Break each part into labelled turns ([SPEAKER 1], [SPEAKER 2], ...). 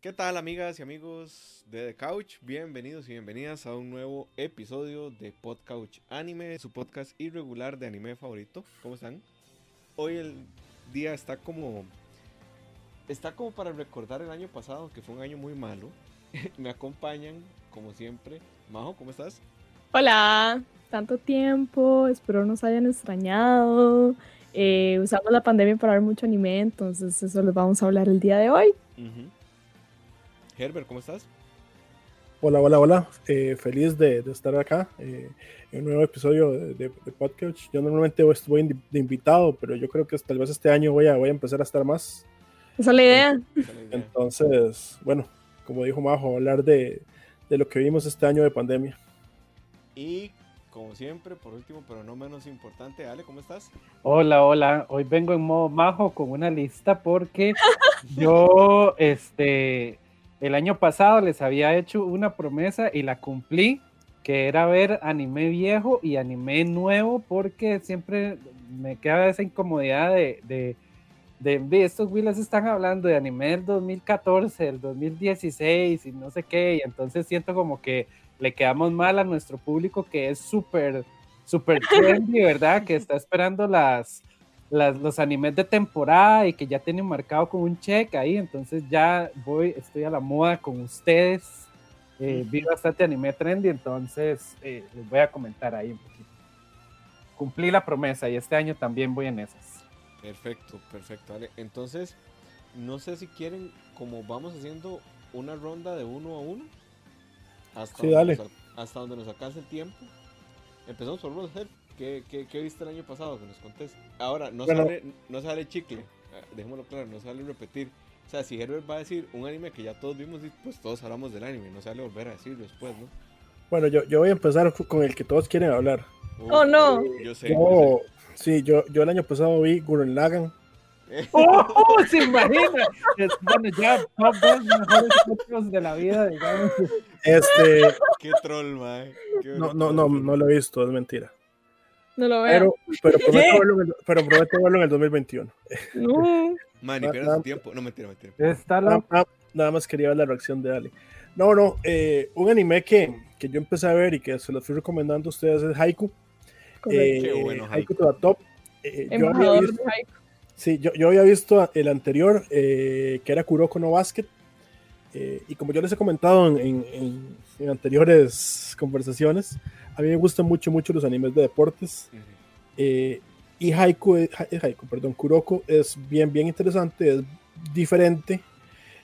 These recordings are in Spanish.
[SPEAKER 1] ¿Qué tal amigas y amigos de The Couch? Bienvenidos y bienvenidas a un nuevo episodio de Podcouch Anime, su podcast irregular de anime favorito. ¿Cómo están? Hoy el día está como está como para recordar el año pasado, que fue un año muy malo. Me acompañan, como siempre. Majo, ¿cómo estás?
[SPEAKER 2] Hola, tanto tiempo, espero nos hayan extrañado. Eh, usamos la pandemia para ver mucho anime, entonces eso les vamos a hablar el día de hoy.
[SPEAKER 1] Herbert, ¿cómo estás?
[SPEAKER 3] Hola, hola, hola. Eh, feliz de, estar acá eh, en un nuevo episodio de, podcast. Yo normalmente estoy de invitado, pero yo creo que tal vez este año voy a, voy a empezar a estar más.
[SPEAKER 2] Esa es la idea.
[SPEAKER 3] Entonces, bueno, como dijo Majo, hablar de, de lo que vimos este año de pandemia.
[SPEAKER 1] Y como siempre, por último, pero no menos importante, Ale, ¿cómo estás?
[SPEAKER 4] Hola, hola. Hoy vengo en modo majo con una lista porque yo, este, el año pasado les había hecho una promesa y la cumplí, que era ver anime viejo y anime nuevo, porque siempre me queda esa incomodidad de, de, de, estos Willis están hablando de anime del 2014, del 2016 y no sé qué, y entonces siento como que le quedamos mal a nuestro público que es súper, súper trendy, ¿verdad? Que está esperando las, las, los animes de temporada y que ya tienen marcado con un check ahí, entonces ya voy, estoy a la moda con ustedes. Eh, vi bastante anime trendy, entonces eh, les voy a comentar ahí un poquito. Cumplí la promesa y este año también voy en esas.
[SPEAKER 1] Perfecto, perfecto. Vale. Entonces, no sé si quieren, como vamos haciendo una ronda de uno a uno, hasta,
[SPEAKER 3] sí, dale.
[SPEAKER 1] hasta donde nos alcance el tiempo. Empezamos por vos, ¿Qué, qué, qué viste el año pasado? Que nos contés. Ahora, no, sale, no sale chicle. Ah, dejémoslo claro, no sale repetir. O sea, si Herbert va a decir un anime que ya todos vimos, pues todos hablamos del anime. No sale volver a decirlo después, ¿no?
[SPEAKER 3] Bueno, yo, yo voy a empezar con el que todos quieren hablar.
[SPEAKER 2] oh, no.
[SPEAKER 1] Yo sé. Yo,
[SPEAKER 3] sí, yo, yo el año pasado vi Gurren Lagan.
[SPEAKER 4] ¡Oh! oh ¡Se imagina! bueno, ya, top dos mejores de la vida, digamos.
[SPEAKER 3] Este.
[SPEAKER 1] Qué troll, man.
[SPEAKER 3] no, no, no, no lo he visto, es mentira.
[SPEAKER 2] No lo veo.
[SPEAKER 3] Pero, pero, prometo, verlo en el, pero prometo verlo en el 2021.
[SPEAKER 1] No. Man, ni pierdas tiempo. No, mentira, mentira.
[SPEAKER 4] Está
[SPEAKER 3] nada, nada, más quería ver la reacción de Ali. No, no, eh, un anime que, que yo empecé a ver y que se lo fui recomendando a ustedes es Haiku.
[SPEAKER 1] Eh, Qué bueno,
[SPEAKER 3] Haiku. to the top. Eh, yo había visto, sí, yo, yo, había visto el anterior, eh, que era Kuroko no Basket. Eh, y como yo les he comentado en, en, en anteriores conversaciones, a mí me gustan mucho, mucho los animes de deportes. Eh, y Haiku, eh, Haiku, perdón, Kuroko es bien, bien interesante, es diferente.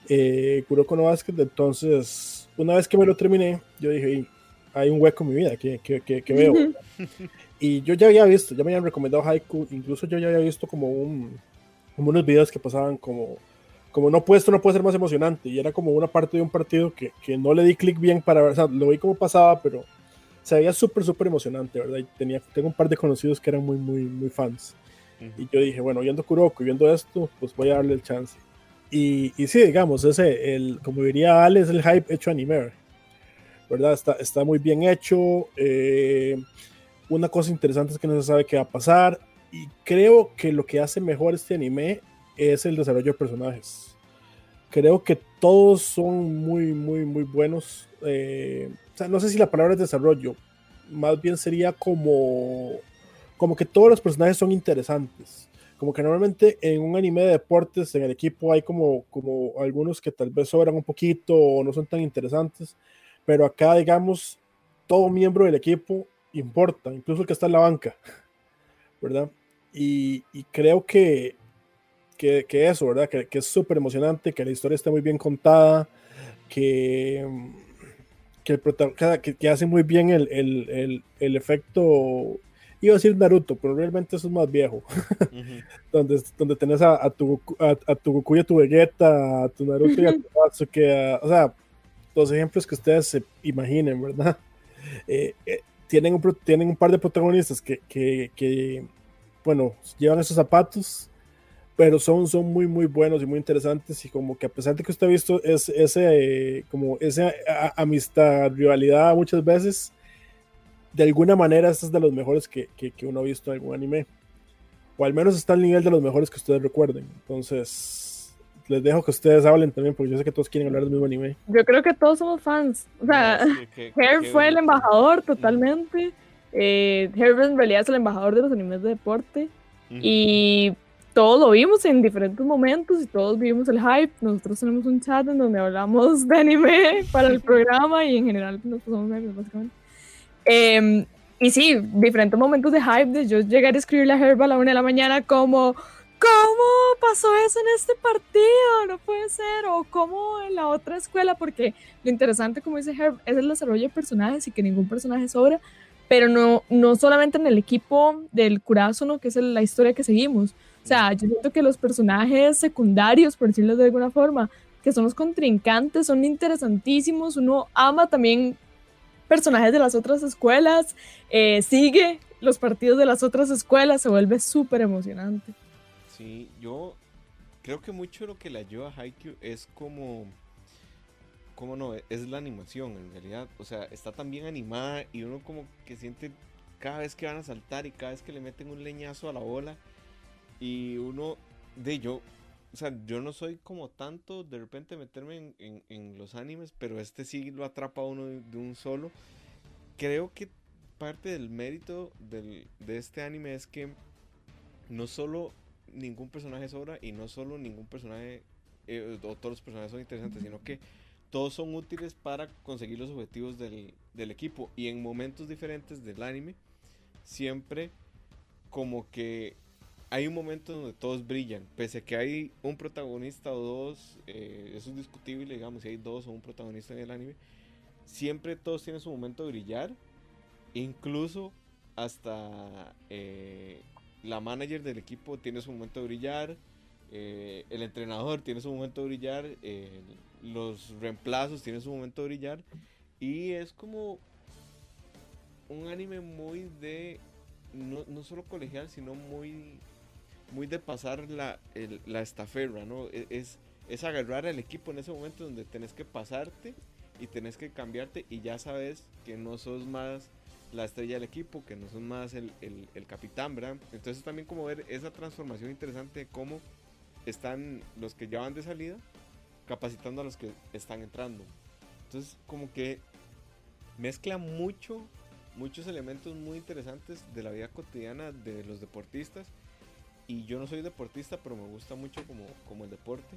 [SPEAKER 3] Eh, Kuroko no Basket, entonces, una vez que me lo terminé, yo dije, hay un hueco en mi vida que, que, que, veo. y yo ya había visto, ya me habían recomendado Haiku, incluso yo ya había visto como, un, como unos videos que pasaban como, como no puesto, no puede ser más emocionante. Y era como una parte de un partido que, que no le di clic bien para ver, o sea, lo vi como pasaba, pero se veía súper, súper emocionante, ¿verdad? Y tenía, tengo un par de conocidos que eran muy, muy, muy fans. Y yo dije, bueno, viendo Kuroko y viendo esto, pues voy a darle el chance. Y, y sí, digamos, ese, el, como diría Ale, es el hype hecho anime, ¿verdad? Está, está muy bien hecho. Eh, una cosa interesante es que no se sabe qué va a pasar. Y creo que lo que hace mejor este anime es el desarrollo de personajes. Creo que todos son muy, muy, muy buenos. Eh, o sea, no sé si la palabra es desarrollo, más bien sería como, como que todos los personajes son interesantes. Como que normalmente en un anime de deportes, en el equipo hay como, como algunos que tal vez sobran un poquito o no son tan interesantes, pero acá, digamos, todo miembro del equipo importa, incluso el que está en la banca, ¿verdad? Y, creo que, que, que, eso, ¿verdad? Que, que es súper emocionante, que la historia está muy bien contada, que que, el que, que hace muy bien el, el, el, el, efecto, iba a decir Naruto, pero realmente eso es más viejo, donde, donde tenés a, a, tu, a, a, tu Goku y a tu Vegeta, a tu Naruto y a tu Sasuke, o sea, los ejemplos que ustedes se imaginen, ¿verdad? Eh, eh, tienen, un, tienen un par de protagonistas que, que, que, bueno, llevan esos zapatos pero son, son muy, muy buenos y muy interesantes y como que a pesar de que usted ha visto es, ese, como esa amistad, rivalidad muchas veces, de alguna manera este es de los mejores que, que, que, uno ha visto en algún anime. O al menos está al nivel de los mejores que ustedes recuerden. Entonces, les dejo que ustedes hablen también, porque yo sé que todos quieren hablar del mismo anime.
[SPEAKER 2] Yo creo que todos somos fans. O sea, Herb fue el embajador totalmente. Eh, Herb en realidad es el embajador de los animes de deporte. Y todos lo vimos en diferentes momentos y todos vivimos el hype. Nosotros tenemos un chat en donde hablamos de anime para el programa y en general nos pasamos memes, básicamente. Eh, y sí, diferentes momentos de hype de yo llegar a escribirle a Herb a la una de la mañana como ¿cómo pasó eso en este partido? No puede ser. O ¿cómo en la otra escuela? Porque lo interesante, como dice Herb, es el desarrollo de personajes y que ningún personaje sobra. Pero no, no solamente en el equipo del no que es la historia que seguimos. O sea, yo siento que los personajes secundarios, por decirlo de alguna forma, que son los contrincantes, son interesantísimos. Uno ama también personajes de las otras escuelas, eh, sigue los partidos de las otras escuelas, se vuelve súper emocionante.
[SPEAKER 1] Sí, yo creo que mucho lo que le ayuda a Haikyuu es como... ¿Cómo no? Es la animación en realidad. O sea, está tan bien animada y uno como que siente cada vez que van a saltar y cada vez que le meten un leñazo a la bola. Y uno, de yo, o sea, yo no soy como tanto de repente meterme en, los animes, pero este sí lo atrapa uno de, un solo. Creo que parte del mérito de este anime es que no solo ningún personaje sobra y no solo ningún personaje eh, o todos los personajes son interesantes, sino que todos son útiles para conseguir los objetivos del, del equipo y en momentos diferentes del anime siempre como que hay un momento donde todos brillan, pese a que hay un protagonista o dos, eh, eso es discutible, digamos, si hay dos o un protagonista en el anime, siempre todos tienen su momento de brillar, incluso hasta eh, la manager del equipo tiene su momento de brillar, eh, el entrenador tiene su momento de brillar, los reemplazos tienen su momento de brillar, y es como un anime muy de, no, no solo colegial, sino muy muy de pasar la, el, la estaferra, ¿no? E, es, es agarrar al equipo en ese momento donde tenés que pasarte y tenés que cambiarte y ya sabes que no sos más la estrella del equipo, que no sos más el, el, capitán, ¿verdad? Entonces también como ver esa transformación interesante de cómo están los que ya van de salida capacitando a los que están entrando. Entonces como que mezcla mucho, muchos elementos muy interesantes de la vida cotidiana de los deportistas y yo no soy deportista, pero me gusta mucho como, como el deporte.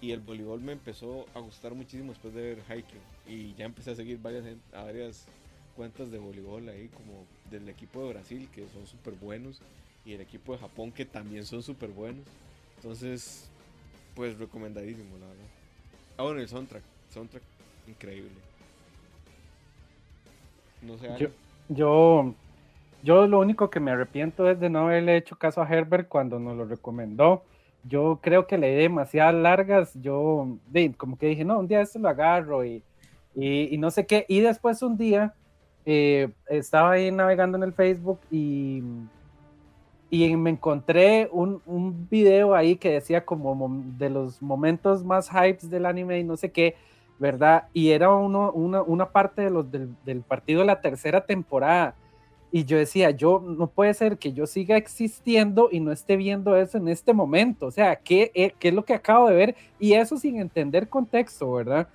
[SPEAKER 1] Y el voleibol me empezó a gustar muchísimo después de ver Haikyuu. Y ya empecé a seguir varias, varias cuentas de voleibol ahí, como del equipo de Brasil, que son súper buenos. Y el equipo de Japón, que también son súper buenos. Entonces, pues recomendadísimo, la verdad. Ah, bueno, el soundtrack. Soundtrack increíble.
[SPEAKER 4] No sé. Yo, yo yo lo único que me arrepiento es de no haberle hecho caso a Herbert cuando nos lo recomendó. Yo creo que le di demasiadas largas. Yo, como que dije, no, un día esto lo agarro y, y, no sé qué. Y después un día eh, estaba ahí navegando en el Facebook y, y me encontré un, un, video ahí que decía como de los momentos más hypes del anime y no sé qué, ¿verdad? Y era uno, una, una parte de los del, del partido de la tercera temporada y yo decía, yo no puede ser que yo siga existiendo y no esté viendo eso en este momento. O sea, ¿qué, eh, qué es lo que acabo de ver? Y eso sin entender contexto, ¿verdad?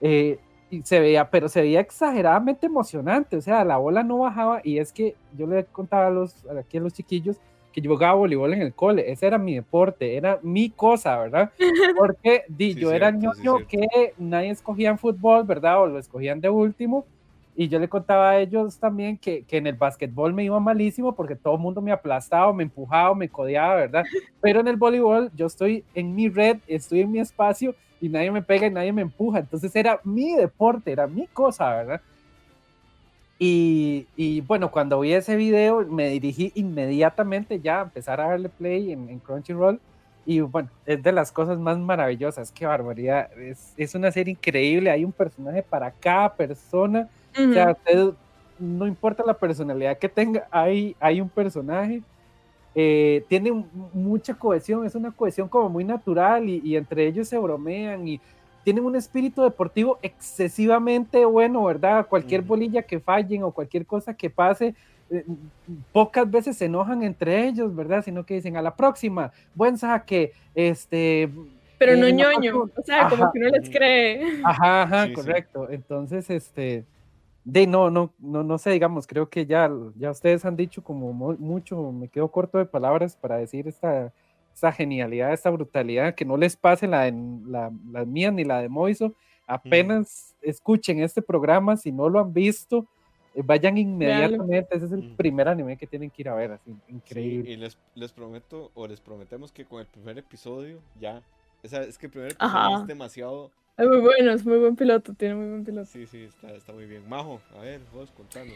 [SPEAKER 4] Eh, y se veía, pero se veía exageradamente emocionante. O sea, la bola no bajaba. Y es que yo le contaba a los, aquí a los chiquillos que yo jugaba voleibol en el cole. Ese era mi deporte, era mi cosa, ¿verdad? Porque di, yo era niño que nadie escogía en fútbol, ¿verdad? O lo escogían de último y yo le contaba a ellos también que, que en el básquetbol me iba malísimo porque todo el mundo me aplastaba, me empujaba, me codeaba, ¿verdad? Pero en el voleibol yo estoy en mi red, estoy en mi espacio y nadie me pega y nadie me empuja. Entonces era mi deporte, era mi cosa, ¿verdad? Y, y bueno, cuando vi ese video me dirigí inmediatamente ya a empezar a darle play en, en Crunchyroll. Y bueno, es de las cosas más maravillosas, qué barbaridad. Es, es una serie increíble, hay un personaje para cada persona o sea, no importa la personalidad que tenga, hay, hay un personaje. Eh, tiene mucha cohesión, es una cohesión como muy natural y, entre ellos se bromean y tienen un espíritu deportivo excesivamente bueno, ¿verdad? Cualquier bolilla que fallen o cualquier cosa que pase, eh, pocas veces se enojan entre ellos, ¿verdad? Sino que dicen a la próxima, buen saque, este,
[SPEAKER 2] Pero no ñoño, o sea, como que no les cree.
[SPEAKER 4] Ajá, ajá, correcto. Entonces, este, de no, no, no, no sé, digamos, creo que ya, ya ustedes han dicho como mucho, me quedo corto de palabras para decir esta, esta genialidad, esta brutalidad, que no les pase la, la, la mía ni la de Moiso, apenas escuchen este programa, si no lo han visto, eh, vayan inmediatamente, ese es el primer anime que tienen que ir a ver, así, increíble.
[SPEAKER 1] y les, les prometo, o les prometemos que con el primer episodio ya, o sea, es que el primer episodio es demasiado
[SPEAKER 2] es muy bueno, es muy buen piloto, tiene muy buen piloto.
[SPEAKER 1] Sí, sí, está, está muy bien. Majo, a ver, vos contanos.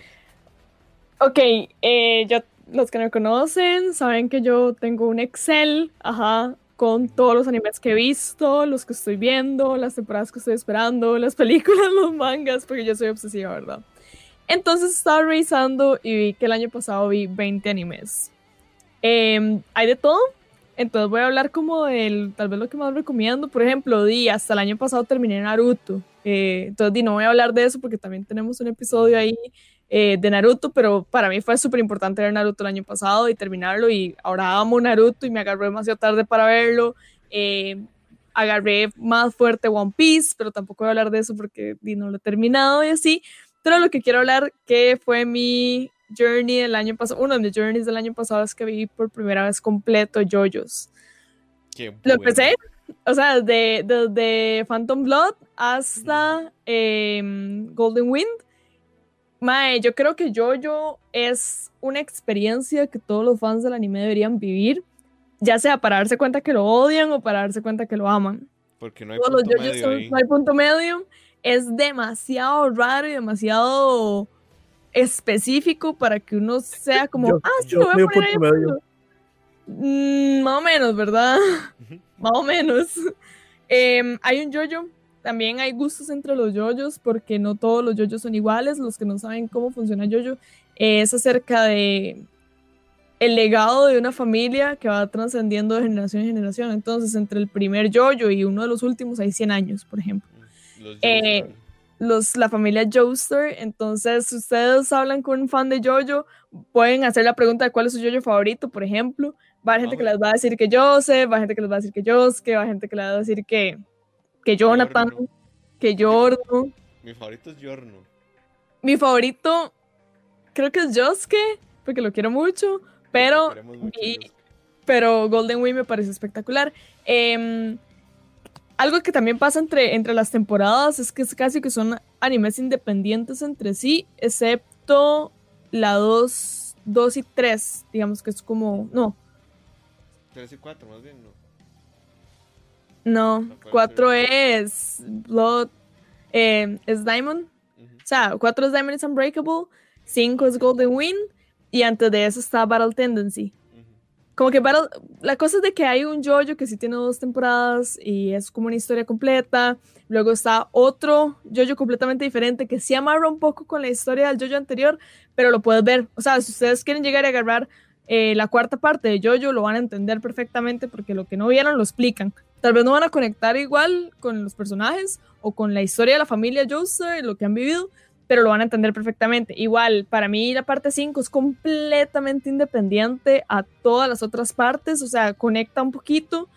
[SPEAKER 2] Ok, eh, yo, los que me conocen saben que yo tengo un Excel, ajá, con todos los animes que he visto, los que estoy viendo, las temporadas que estoy esperando, las películas, los mangas, porque yo soy obsesiva, ¿verdad? Entonces estaba revisando y vi que el año pasado vi 20 animes. Em, hay de todo, entonces voy a hablar como del, tal vez lo que más recomiendo. Por ejemplo, di, hasta el año pasado terminé Naruto. Eh, entonces, di, no voy a hablar de eso porque también tenemos un episodio ahí eh, de Naruto, pero para mí fue súper importante ver Naruto el año pasado y terminarlo. Y ahora amo Naruto y me agarré demasiado tarde para verlo. Eh, agarré más fuerte One Piece, pero tampoco voy a hablar de eso porque di, no lo he terminado y así. Pero lo que quiero hablar, que fue mi journey del año pasado, uno de mis journeys del año pasado es que vi por primera vez completo JoJo's. Lo empecé, o sea, desde, desde Phantom Blood hasta em, Golden Wind. Mae, yo creo que JoJo es una experiencia que todos los fans del anime deberían vivir, ya sea para darse cuenta que lo odian o para darse cuenta que lo aman.
[SPEAKER 1] Porque no hay punto medio
[SPEAKER 2] no hay punto medio. Es demasiado raro y demasiado específico para que uno sea como, ah, sí, lo voy a poner mm, más o menos, ¿verdad? más o menos. Em, hay un yoyo, también hay gustos entre los yoyos, porque no todos los yoyos son iguales. Los que no saben cómo funciona yoyo es acerca de el legado de una familia que va trascendiendo de generación en generación. Entonces, entre el primer yoyo y uno de los últimos hay 100 años, por ejemplo. Los los, la familia Joestar. Entonces, si ustedes hablan con un fan de Jojo, pueden hacer la pregunta de cuál es su Jojo favorito, por ejemplo. Va a haber gente que les va a decir que Joseph, va a gente que les va a decir que Josuke, va a gente que les va a decir que, que Jonathan, que Jorno.
[SPEAKER 1] Mi favorito es Jorno.
[SPEAKER 2] Mi favorito creo que es Josuke, porque lo quiero mucho, pero, pero Golden Wing me parece espectacular. Eh, algo que también pasa entre, entre las temporadas es que es casi que son animes independientes entre sí, excepto la 2, 2 y 3, digamos que es como, no.
[SPEAKER 1] 3 y 4 más bien, ¿no?
[SPEAKER 2] No, 4 es Blood, eh, es Diamond, o sea, 4 es Diamond is Unbreakable, 5 es Golden Wind y antes de eso está Battle Tendency. Como que para, la cosa es de que hay un JoJo que sí tiene dos temporadas y es como una historia completa. Luego está otro JoJo completamente diferente que sí amarra un poco con la historia del JoJo anterior, pero lo puedes ver. O sea, si ustedes quieren llegar a agarrar eh, la cuarta parte de JoJo, lo van a entender perfectamente porque lo que no vieron lo explican. Tal vez no van a conectar igual con los personajes o con la historia de la familia y lo que han vivido, pero lo van a entender perfectamente. Igual, para mí la parte 5 es completamente independiente a todas las otras partes, o sea, conecta un poquito,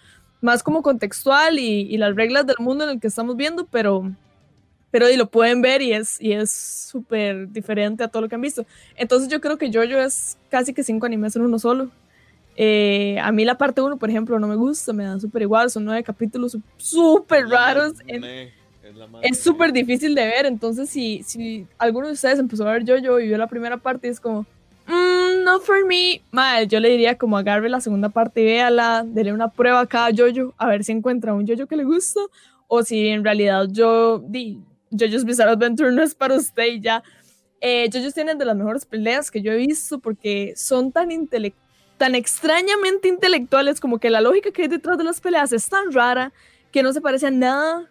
[SPEAKER 2] más como contextual y, las reglas del mundo en el que estamos viendo, pero, pero y lo pueden ver y es y es súper diferente a todo lo que han visto. Entonces yo creo que JoJo es casi que cinco animes en uno solo. Eh, a mí la parte 1, por ejemplo, no me gusta, me da súper igual, son nueve capítulos súper raros. En, es súper difícil de ver, entonces si, si alguno de ustedes empezó a ver Jojo y vio la primera parte es como, mmm, no for me, mal, yo le diría como agarre la segunda parte y véala, dele una prueba a cada Jojo, a ver si encuentra un Jojo que le gusta, o si en realidad yo, di, Jojo's Bizarre Adventure no es para usted y ya. Eh, Jojo's tienen de las mejores peleas que yo he visto porque son tan tan extrañamente intelectuales como que la lógica que hay detrás de las peleas es tan rara que no se parece a nada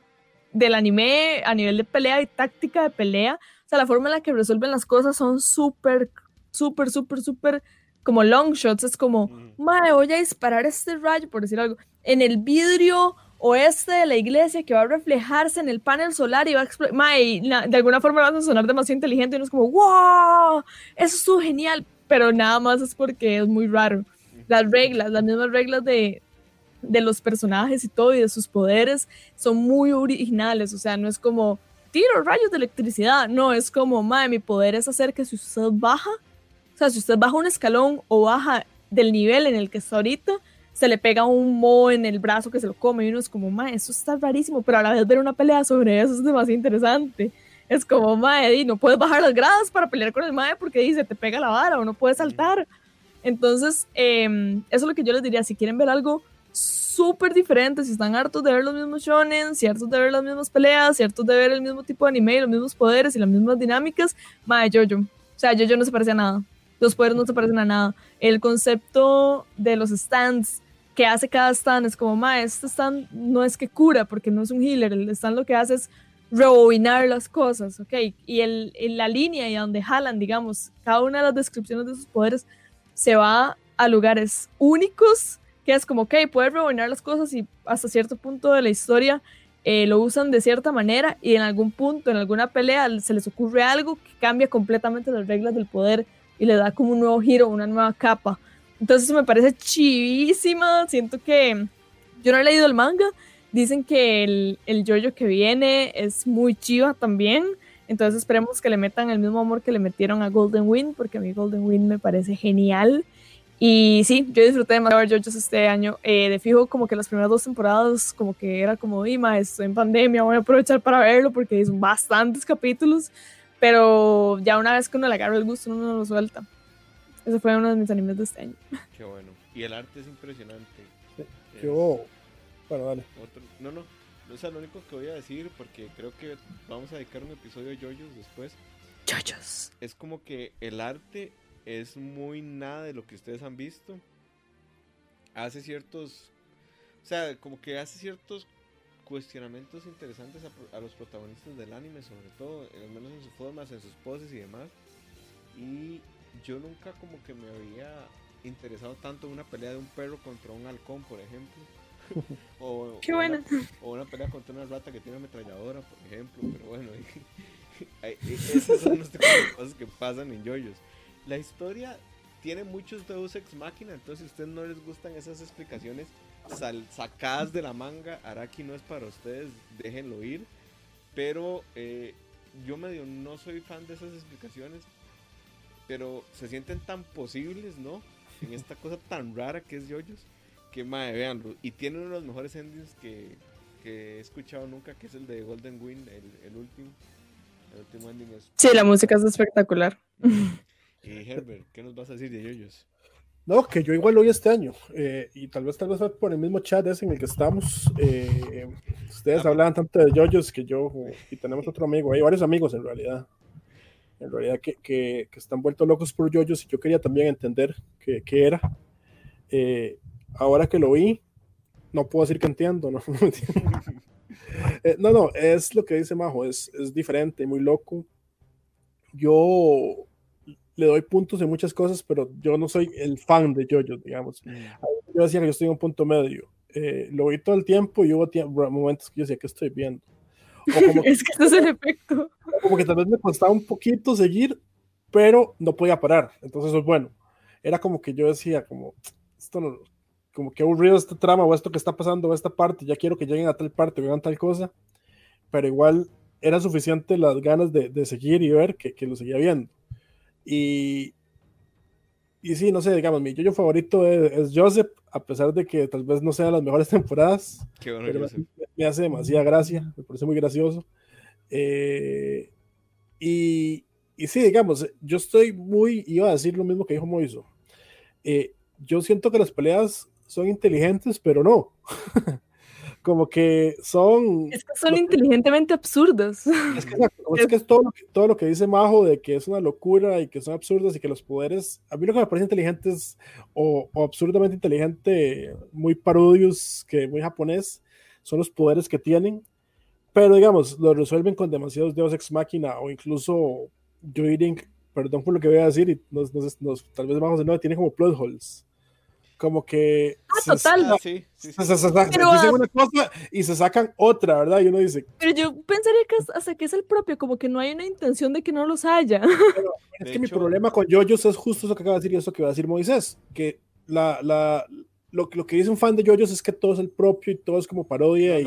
[SPEAKER 2] del anime a nivel de pelea y táctica de pelea. O sea, la forma en la que resuelven las cosas son súper, súper, súper, súper como long shots. Es como, madre, voy a disparar este rayo, por decir algo, en el vidrio oeste de la iglesia que va a reflejarse en el panel solar y va a explotar. de alguna forma vas a sonar demasiado inteligente y uno es como, wow, eso estuvo genial. Pero nada más es porque es muy raro. Las reglas, las mismas reglas de, de los personajes y todo y de sus poderes son muy originales, o sea, no es como tiro rayos de electricidad, no, es como, madre, mi poder es hacer que si usted baja, o sea, si usted baja un escalón o baja del nivel en el que está ahorita, se le pega un mo en el brazo que se lo come y uno es como, madre, eso está rarísimo, pero a la vez ver una pelea sobre eso es demasiado interesante. Es como, madre, no puedes bajar las gradas para pelear con el mae porque dice, te pega la vara o no puedes saltar. Entonces, em, eso es lo que yo les diría, si quieren ver algo súper diferente, si están hartos de ver los mismos shonen, si hartos de ver las mismas peleas, si hartos de ver el mismo tipo de anime, los mismos poderes y las mismas dinámicas, mae, Jojo. O sea, Jojo no se parece a nada. Los poderes no se parecen a nada. El concepto de los stands que hace cada stand es como, mae, este stand no es que cura porque no es un healer, el stand lo que hace es rebobinar las cosas, ¿ok? Y el, la línea y a donde jalan, digamos, cada una de las descripciones de sus poderes se va a lugares únicos, que es como, ok, puedes rebobinar las cosas y hasta cierto punto de la historia eh, lo usan de cierta manera y en algún punto, en alguna pelea, se les ocurre algo que cambia completamente las reglas del poder y le da como un nuevo giro, una nueva capa. Entonces me parece chivísima, siento que yo no he leído el manga, dicen que el, el yoyo que viene es muy chiva también, entonces esperemos que le metan el mismo amor que le metieron a Golden Wind, porque a mí Golden Wind me parece genial. Y sí, yo disfruté de ver JoJo's este año. Eh, de fijo, como que las primeras dos temporadas, como que era como, Ima, estoy en pandemia, voy a aprovechar para verlo porque son bastantes capítulos. Pero ya una vez que uno le agarra el gusto, uno no lo suelta. Ese fue uno de mis animes de este año.
[SPEAKER 1] Qué bueno. Y el arte es impresionante.
[SPEAKER 3] Yo. Bueno, dale.
[SPEAKER 1] no, no. No es lo único que voy a decir porque creo que vamos a dedicar un episodio a JoJo's después.
[SPEAKER 2] JoJo's.
[SPEAKER 1] Es como que el arte es muy nada de lo que ustedes han visto. Hace ciertos. O sea, como que hace ciertos cuestionamientos interesantes a, a, los protagonistas del anime, sobre todo, al menos en sus formas, en sus poses y demás. Y yo nunca como que me había interesado tanto en una pelea de un perro contra un halcón, por ejemplo.
[SPEAKER 2] o, Qué buena.
[SPEAKER 1] o una pelea contra una rata que tiene ametralladora, por ejemplo. Pero bueno, esas son las cosas que pasan en yoyos. La historia tiene muchos Deus Ex Máquina, entonces si a ustedes no les gustan esas explicaciones sacadas de la manga, Araki no es para ustedes, déjenlo ir. Pero eh, yo medio no soy fan de esas explicaciones, pero se sienten tan posibles, ¿no? En esta cosa tan rara que es Yoyos que madre, veanlo. Y tiene uno de los mejores endings que, que he escuchado nunca, que es el de Golden Wind, el, el último. El último ending es.
[SPEAKER 2] Sí, la música es espectacular.
[SPEAKER 1] Y Herbert, ¿qué nos vas a decir de Yoyos?
[SPEAKER 3] No, que yo igual lo vi este año, eh, y tal vez tal vez por el mismo chat ese en el que estamos. Eh, ustedes hablaban tanto de Yoyos que yo, y tenemos otro amigo, hay varios amigos en realidad, en realidad que, que, que están vueltos locos por Yoyos, y yo quería también entender qué, qué era. Eh, ahora que lo vi, no puedo decir que entiendo, ¿no? No, no, es lo que dice Majo, es, es diferente, muy loco. Yo le doy puntos en muchas cosas, pero yo no soy el fan de Jojo, digamos. Mm. Yo decía que yo estoy en un punto medio. Eh, lo vi todo el tiempo y hubo momentos que yo decía, que estoy viendo?
[SPEAKER 2] es que este es el efecto.
[SPEAKER 3] Como que tal vez me costaba un poquito seguir, pero no podía parar. Entonces, bueno, era como que yo decía, como, esto no, como que aburrido este trama o esto que está pasando o esta parte, ya quiero que lleguen a tal parte o hagan tal cosa, pero igual era suficiente las ganas de, de seguir y ver que, que, lo seguía viendo. Y, y sí, no sé, digamos, mi yo favorito es, Joseph, a pesar de que tal vez no sean las mejores temporadas.
[SPEAKER 1] Qué bueno,
[SPEAKER 3] me, hace demasiada gracia, me parece muy gracioso. Eh, y, y, sí, digamos, yo estoy muy, iba a decir lo mismo que dijo Moiso. Eh, yo siento que las peleas son inteligentes, pero no. como que son...
[SPEAKER 2] Es que son inteligentemente absurdos.
[SPEAKER 3] Es que, es, que es todo, lo que, todo lo que dice Majo de que es una locura y que son absurdos y que los poderes, a mí lo que me parece inteligente es, o, o absurdamente inteligente, muy parodios, que muy japonés, son los poderes que tienen, pero digamos, lo resuelven con demasiados dedos ex máquina o incluso yo perdón por lo que voy a decir, y nos, nos, tal vez Majo no tiene como plot holes como que
[SPEAKER 2] ah, total.
[SPEAKER 3] sí, sí, se, dicen una cosa y se sacan otra, ¿verdad? Y uno dice.
[SPEAKER 2] Pero yo pensaría que hasta que es el propio, como que no hay una intención de que no los haya.
[SPEAKER 3] es que mi problema con Yoyos es justo eso que acaba de decir y eso que va a decir Moisés, que la, la, lo, lo, que dice un fan de JoJo's es que todo es el propio y todo es como parodia. y,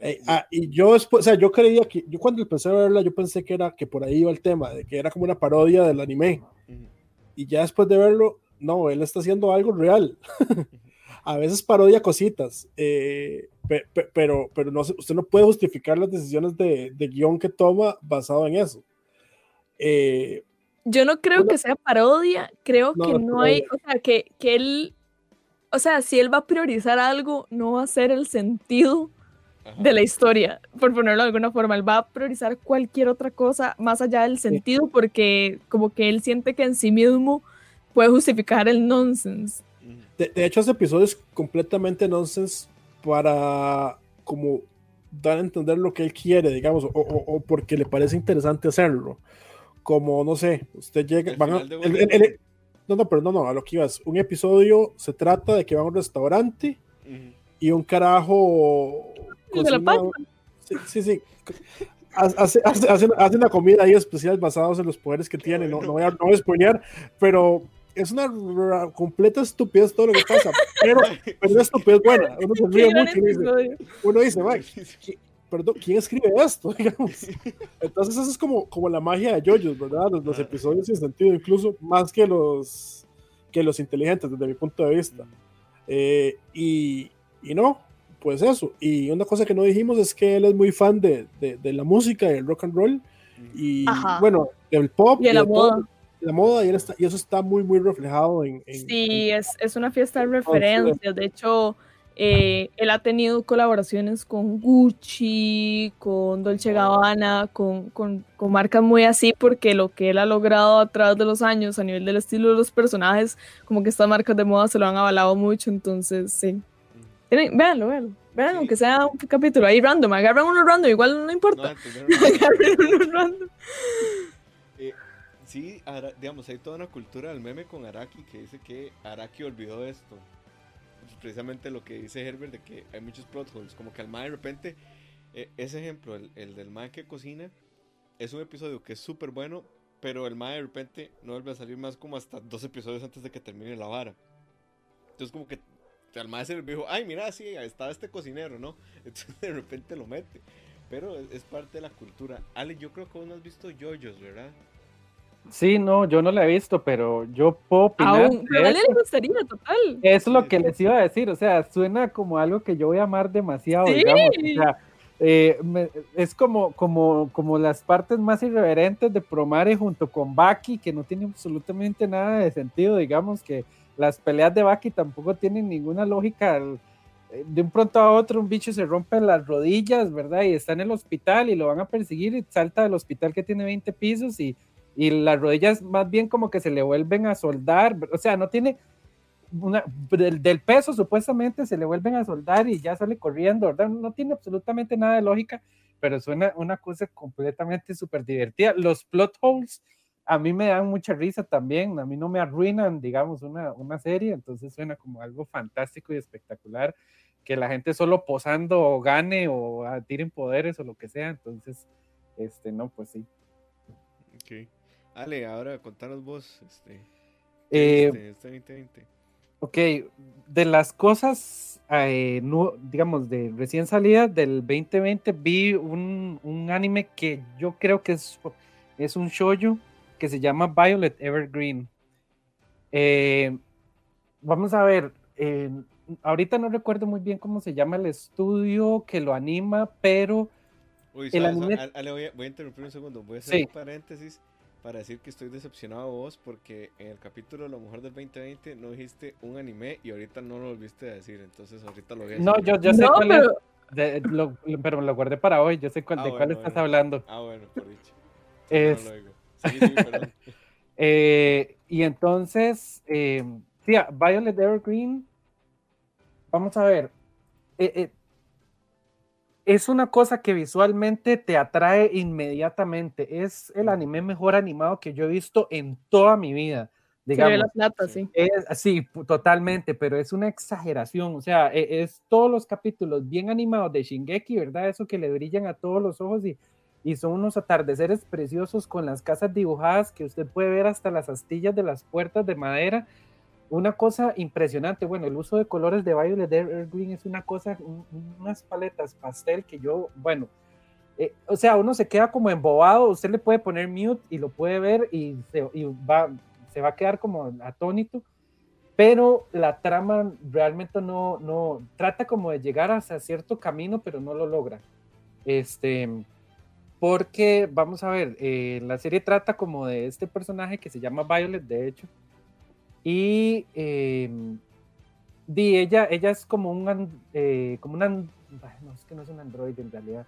[SPEAKER 3] eh, ah, y yo después, o sea, yo creía que, yo cuando empecé a verla, yo pensé que era que por ahí iba el tema, de que era como una parodia del anime. Y ya después de verlo, no, él está haciendo algo real. a veces parodia cositas, eh, pero, pero no, usted no puede justificar las decisiones de, de guion que toma basado en eso.
[SPEAKER 2] Eh, yo no creo que sea parodia, creo que no hay, o sea, que, que él, o sea, si él va a priorizar algo, no va a ser el sentido de la historia, por ponerlo de alguna forma. Él va a priorizar cualquier otra cosa más allá del sentido porque como que él siente que en sí mismo puede justificar el nonsense.
[SPEAKER 3] De, hecho, ese episodio es completamente nonsense para como dar a entender lo que él quiere, digamos, o, porque le parece interesante hacerlo. Como, no sé, usted llega... no, no, pero no, no, a lo que ibas. Un episodio se trata de que van a un restaurante y un carajo Sí, sí, Hace, hace, una comida ahí especial basados en los poderes que tiene. No, no, voy a, no pero es una completa estupidez todo lo que pasa. Pero, pero una estupidez buena. Uno se ríe mucho. Uno dice, uno dice perdón, ¿quién escribe esto? Entonces, eso es como, como la magia de JoJo's, ¿verdad? Los, episodios sin sentido, incluso más que los, que los inteligentes, desde mi punto de vista. Eh, y, y no, pues eso. Y una cosa que no dijimos es que él es muy fan de, de, la música, del rock and roll, y bueno, del pop.
[SPEAKER 2] Y de la moda.
[SPEAKER 3] La moda, y, está, y, eso está muy, muy reflejado en...
[SPEAKER 2] sí, Es, es, una fiesta de referencias. De hecho, eh, él ha tenido colaboraciones con Gucci, con Dolce Gabbana, con, con, con, marcas muy así, porque lo que él ha logrado a través de los años a nivel del estilo de los personajes, como que estas marcas de moda se lo han avalado mucho, entonces sí. Véanlo, véanlo. Vean, aunque sea un capítulo ahí random, agarran uno random, igual no importa. agarran
[SPEAKER 1] uno random. Sí, digamos, hay toda una cultura del meme con Araki que dice que Araki olvidó esto. Precisamente lo que dice Herbert de que hay muchos plot holes, como que al mae de repente, eh, ese ejemplo, el, el del mae que cocina, es un episodio que es súper bueno, pero el mae de repente no vuelve a salir más como hasta dos episodios antes de que termine la vara. Entonces como que al maestro me dijo, ay, mira, sí, estaba este cocinero, ¿no? Entonces de repente lo mete. Pero es, parte de la cultura. Ale, yo creo que vos no has visto yoyos, ¿verdad?
[SPEAKER 4] Sí, no, yo no la he visto, pero yo puedo opinar.
[SPEAKER 2] Aún, pero le gustaría, total.
[SPEAKER 4] Es lo que les iba a decir, o sea, suena como algo que yo voy a amar demasiado, digamos. O sea, eh, es como, como, como las partes más irreverentes de Promare junto con Baki, que no tiene absolutamente nada de sentido, digamos, que las peleas de Baki tampoco tienen ninguna lógica. De un pronto a otro un bicho se rompe las rodillas, ¿verdad? Y está en el hospital y lo van a perseguir y salta del hospital que tiene 20 pisos y, y las rodillas más bien como que se le vuelven a soldar, o sea, no tiene una, del, peso supuestamente se le vuelven a soldar y ya sale corriendo, ¿verdad? No tiene absolutamente nada de lógica, pero suena una cosa completamente súper divertida. Los plot holes a mí me dan mucha risa también, a mí no me arruinan, digamos, una, una serie, entonces suena como algo fantástico y espectacular, que la gente solo posando o gane o tiren poderes o lo que sea, entonces, este, no, pues sí.
[SPEAKER 1] Ok. Ale, ahora contanos vos, este,
[SPEAKER 4] eh, este Ok, de las cosas, eh, no, digamos, de recién salida del 2020, vi un, un anime que yo creo que es, es un shoujo, que se llama Violet Evergreen. Eh, vamos a ver, eh, ahorita no recuerdo muy bien cómo se llama el estudio que lo anima, pero...
[SPEAKER 1] Uy, el anime... voy, a, interrumpir un segundo, voy a hacer un paréntesis para decir que estoy decepcionado vos porque en el capítulo de Lo Mejor del 2020 no dijiste un anime y ahorita no lo volviste a decir, entonces ahorita lo voy a decir.
[SPEAKER 4] No, yo, yo sé cuál pero... es, pero lo guardé para hoy, yo sé cuál, ah, de cuál estás hablando.
[SPEAKER 1] Ah, bueno, por dicho.
[SPEAKER 4] Es, Eh, y entonces, eh, Violet Evergreen, vamos a ver, eh, es una cosa que visualmente te atrae inmediatamente. Es el anime mejor animado que yo he visto en toda mi vida. Digamos.
[SPEAKER 2] la plata, sí.
[SPEAKER 4] sí, totalmente, pero es una exageración. O sea, e, es todos los capítulos bien animados de Shingeki, ¿verdad? Eso que le brillan a todos los ojos y y son unos atardeceres preciosos con las casas dibujadas que usted puede ver hasta las astillas de las puertas de madera. Una cosa impresionante. Bueno, el uso de colores de Violet Evergreen es una cosa, unas paletas pastel que yo, bueno, eh, o sea, uno se queda como embobado, usted le puede poner mute y lo puede ver y se, va, se va a quedar como atónito, pero la trama realmente no, no, trata como de llegar hacia cierto camino, pero no lo logra. Este, porque, vamos a ver, eh, la serie trata como de este personaje que se llama Violet, de hecho, y eh, ella, ella es como un, eh, como una, no, es que no es un androide en realidad,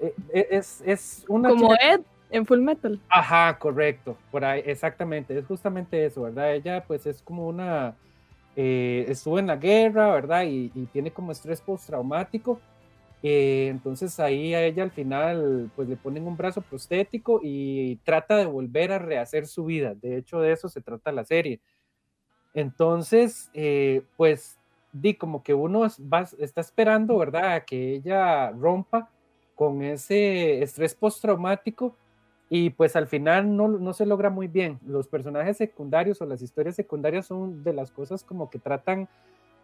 [SPEAKER 4] eh, eh, es, es una...
[SPEAKER 2] Como Ed en Full Metal.
[SPEAKER 4] Ajá, correcto, por ahí, exactamente, es justamente eso, ¿verdad? Ella pues es como una, estuvo en la guerra, ¿verdad? Y, y tiene como estrés postraumático. entonces ahí a ella al final pues le ponen un brazo prostético y trata de volver a rehacer su vida. De hecho de eso se trata la serie. Entonces, eh, pues, di como que uno está esperando, ¿verdad?, a que ella rompa con ese estrés postraumático y pues al final no, no, se logra muy bien. Los personajes secundarios o las historias secundarias son de las cosas como que tratan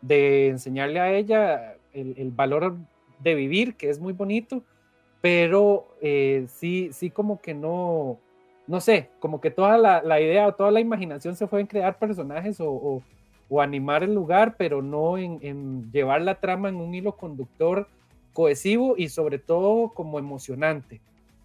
[SPEAKER 4] de enseñarle a ella el, valor de vivir, que es muy bonito, pero eh, sí, sí como que no, no sé, como que toda la, idea o toda la imaginación se fue en crear personajes o, animar el lugar, pero no en, llevar la trama en un hilo conductor cohesivo y sobre todo como emocionante,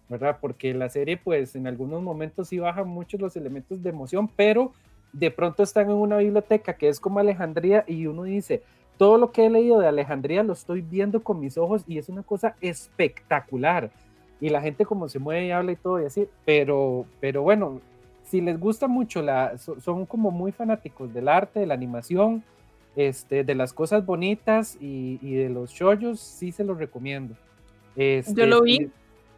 [SPEAKER 4] ¿verdad? Porque la serie pues en algunos momentos sí baja muchos los elementos de emoción, pero de pronto están en una biblioteca que es como Alejandría y uno dice, todo lo que he leído de Alejandría lo estoy viendo con mis ojos y es una cosa espectacular y la gente como se mueve y habla y todo y así, pero, pero bueno, si les gusta mucho, la, son como muy fanáticos del arte, de la animación, este, de las cosas bonitas y, de los shows, sí se los recomiendo.
[SPEAKER 2] Este, Yo lo vi,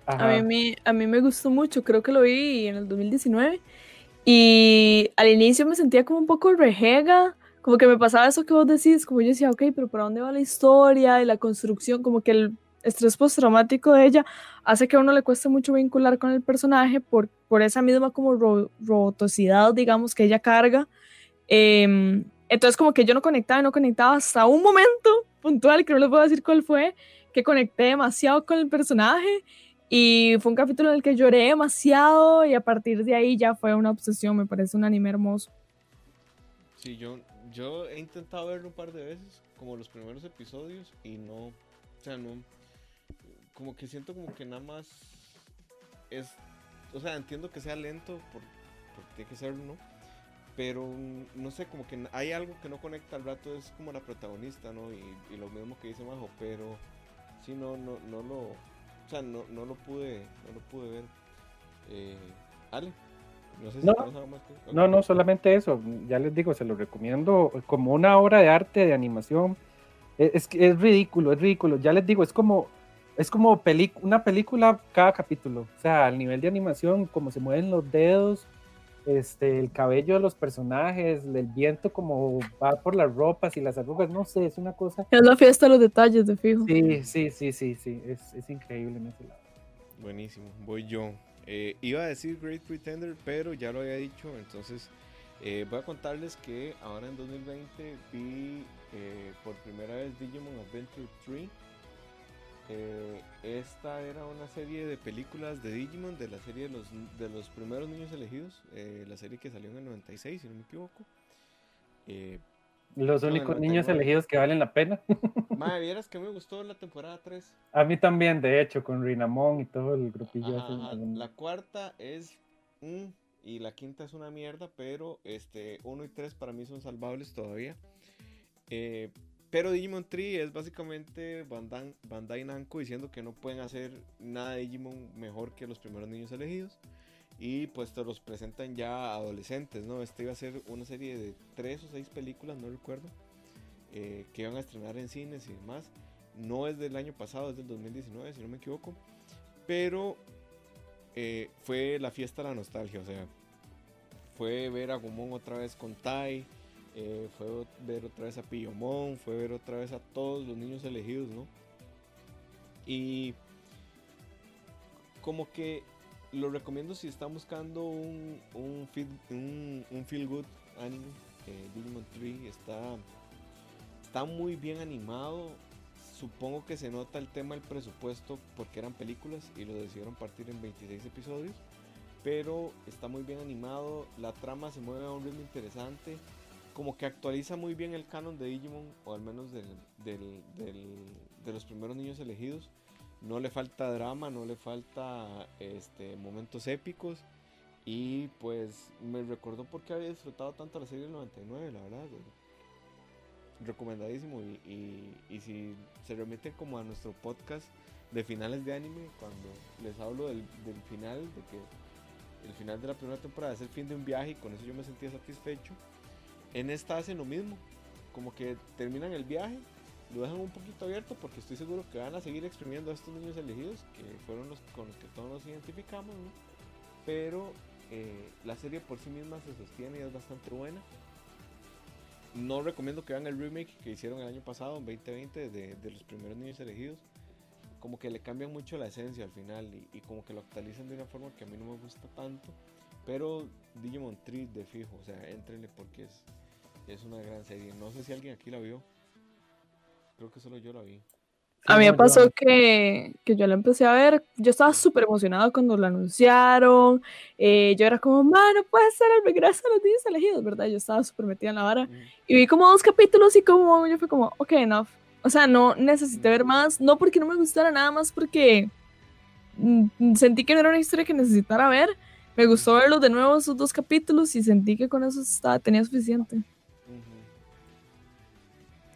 [SPEAKER 2] a mí, a mí me gustó mucho, creo que lo vi en el 2019 y al inicio me sentía como un poco rejega, como que me pasaba eso que vos decís, como yo decía, ok, pero ¿para dónde va la historia y la construcción? Como que el estrés postraumático de ella hace que a uno le cueste mucho vincular con el personaje por, por esa misma como robotosidad, digamos, que ella carga. Em, entonces como que yo no conectaba no conectaba hasta un momento puntual, que no les puedo decir cuál fue, que conecté demasiado con el personaje y fue un capítulo en el que lloré demasiado y a partir de ahí ya fue una obsesión, me parece un anime hermoso.
[SPEAKER 1] Sí, yo, yo he intentado verlo un par de veces, como los primeros episodios, y no, o sea, no, como que siento como que nada más es, o sea, entiendo que sea lento por, porque tiene que serlo, ¿no? Pero no sé, como que hay algo que no conecta al rato, es como la protagonista, ¿no? Y, lo mismo que dice Majo, pero sí, no, no, no lo, o sea, no, no lo pude, no lo pude ver. Eh, Ale,
[SPEAKER 4] no sé si no, más que... no, no, solamente eso, ya les digo, se lo recomiendo como una obra de arte, de animación. Es, es, es ridículo, es ridículo. Ya les digo, es como es como una película cada capítulo. O sea, al nivel de animación, como se mueven los dedos, este, el cabello de los personajes, el viento como va por las ropas y las arrugas, no sé, es una cosa.
[SPEAKER 2] Es la fiesta de los detalles, de fijo.
[SPEAKER 4] Sí, sí, sí, sí, sí, es, es increíble en ese lado.
[SPEAKER 1] Buenísimo, voy yo. Eh, iba a decir Great Pretender, pero ya lo había dicho, entonces eh, voy a contarles que ahora en 2020 vi eh, por primera vez Digimon Adventure 3 eh, esta era una serie de películas de Digimon, de la serie de los, de los primeros niños elegidos, eh, la serie que salió en el 96, si no me equivoco.
[SPEAKER 4] Eh, los únicos niños elegidos que valen la pena.
[SPEAKER 1] Madre, vieras que me gustó la temporada 3.
[SPEAKER 4] A mí también, de hecho, con Rinamon y todo el grupillo.
[SPEAKER 1] la cuarta es... y la quinta es una mierda, pero este 1 y 3 para mí son salvables todavía. Eh, pero Digimon Tree es básicamente Bandai, Bandai Namco diciendo que no pueden hacer nada de Digimon mejor que los primeros niños elegidos. Y pues te los presentan ya adolescentes, ¿no? Este iba a ser una serie de tres o seis películas, no recuerdo, eh, que iban a estrenar en cines y demás. No es del año pasado, es del 2019, si no me equivoco. Pero eh, fue la fiesta de la nostalgia, o sea, fue ver a Gumon otra vez con Tai eh, fue ver otra vez a Pillomón, fue ver otra vez a todos los niños elegidos, ¿no? Y como que lo recomiendo si están buscando un, un, feel, un, feel good anime, eh, Digimon Tree está, está muy bien animado. Supongo que se nota el tema del presupuesto porque eran películas y lo decidieron partir en 26 episodios. Pero está muy bien animado, la trama se mueve a un ritmo interesante. Como que actualiza muy bien el canon de Digimon, o al menos de los primeros niños elegidos. No le falta drama, no le falta este, momentos épicos y pues me recordó porque había disfrutado tanto la serie del 99, la verdad. Recomendadísimo. Y, y, si se remite como a nuestro podcast de finales de anime, cuando les hablo del, del, final, de que el final de la primera temporada es el fin de un viaje y con eso yo me sentía satisfecho. En esta hacen lo mismo. Como que terminan el viaje, lo dejan un poquito abierto porque estoy seguro que van a seguir exprimiendo a estos niños elegidos, que fueron los con los que todos nos identificamos, ¿no? Pero eh, la serie por sí misma se sostiene y es bastante buena. No recomiendo que vean el remake que hicieron el año pasado, en 2020, de, los primeros niños elegidos. Como que le cambian mucho la esencia al final y, como que lo actualizan de una forma que a mí no me gusta tanto. Pero Digimon Tree de fijo, o sea, entrenle porque es, es una gran serie. No sé si alguien aquí la vio. Creo que solo yo la vi.
[SPEAKER 2] A mí me pasó que, que, yo la empecé a ver, yo estaba súper emocionada cuando la anunciaron, eh, yo era como, mano, puede ser el regreso de los niños elegidos, ¿verdad? Yo estaba súper metida en la vara, y vi como dos capítulos y como, yo fui como, ok, enough. O sea, no necesité ver más, no porque no me gustara, nada más porque mm, sentí que no era una historia que necesitara ver, me gustó verlos de nuevo esos dos capítulos y sentí que con eso estaba, tenía suficiente.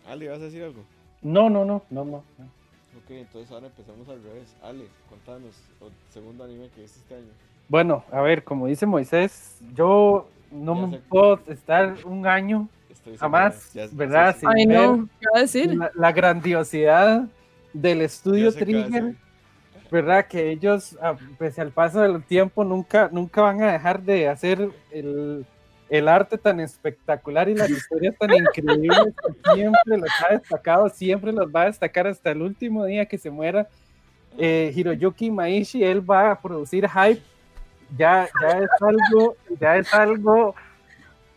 [SPEAKER 1] Ali, ¿vas a decir algo?
[SPEAKER 4] No, no, no, no, no.
[SPEAKER 1] Ok, entonces ahora empezamos al revés. Ale, contanos, el segundo anime que viste este año.
[SPEAKER 4] Bueno, a ver, como dice Moisés, yo no me puedo estar un año jamás, ¿verdad?
[SPEAKER 2] Ay, no, ¿qué va a decir?
[SPEAKER 4] La, grandiosidad del estudio Trigger, ¿verdad? Que ellos, pese al paso del tiempo, nunca, nunca van a dejar de hacer el el arte tan espectacular y las historias tan increíbles que siempre los ha destacado, siempre los va a destacar hasta el último día que se muera. Eh, Hiroyuki Maishi, él va a producir hype, ya, ya es algo, ya es algo,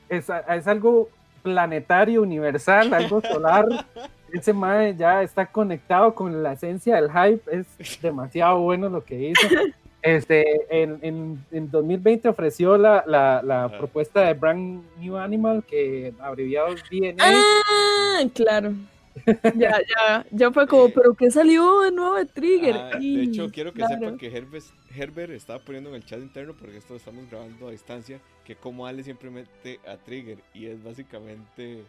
[SPEAKER 4] es, es algo planetario, universal, algo solar. Ese mae ya está conectado con la esencia del hype, es demasiado bueno lo que hizo. Este, en, en, 2020 ofreció la, la, propuesta de Brand New Animal, que abreviado DNA.
[SPEAKER 2] Ah, claro. ya, ya, ya fue como, pero ¿qué salió de nuevo de Trigger?
[SPEAKER 1] Ah, de hecho, quiero que sepan que Herbert, Herbert estaba poniendo en el chat interno, porque esto lo estamos grabando a distancia, que como Ale siempre mete a Trigger, y es básicamente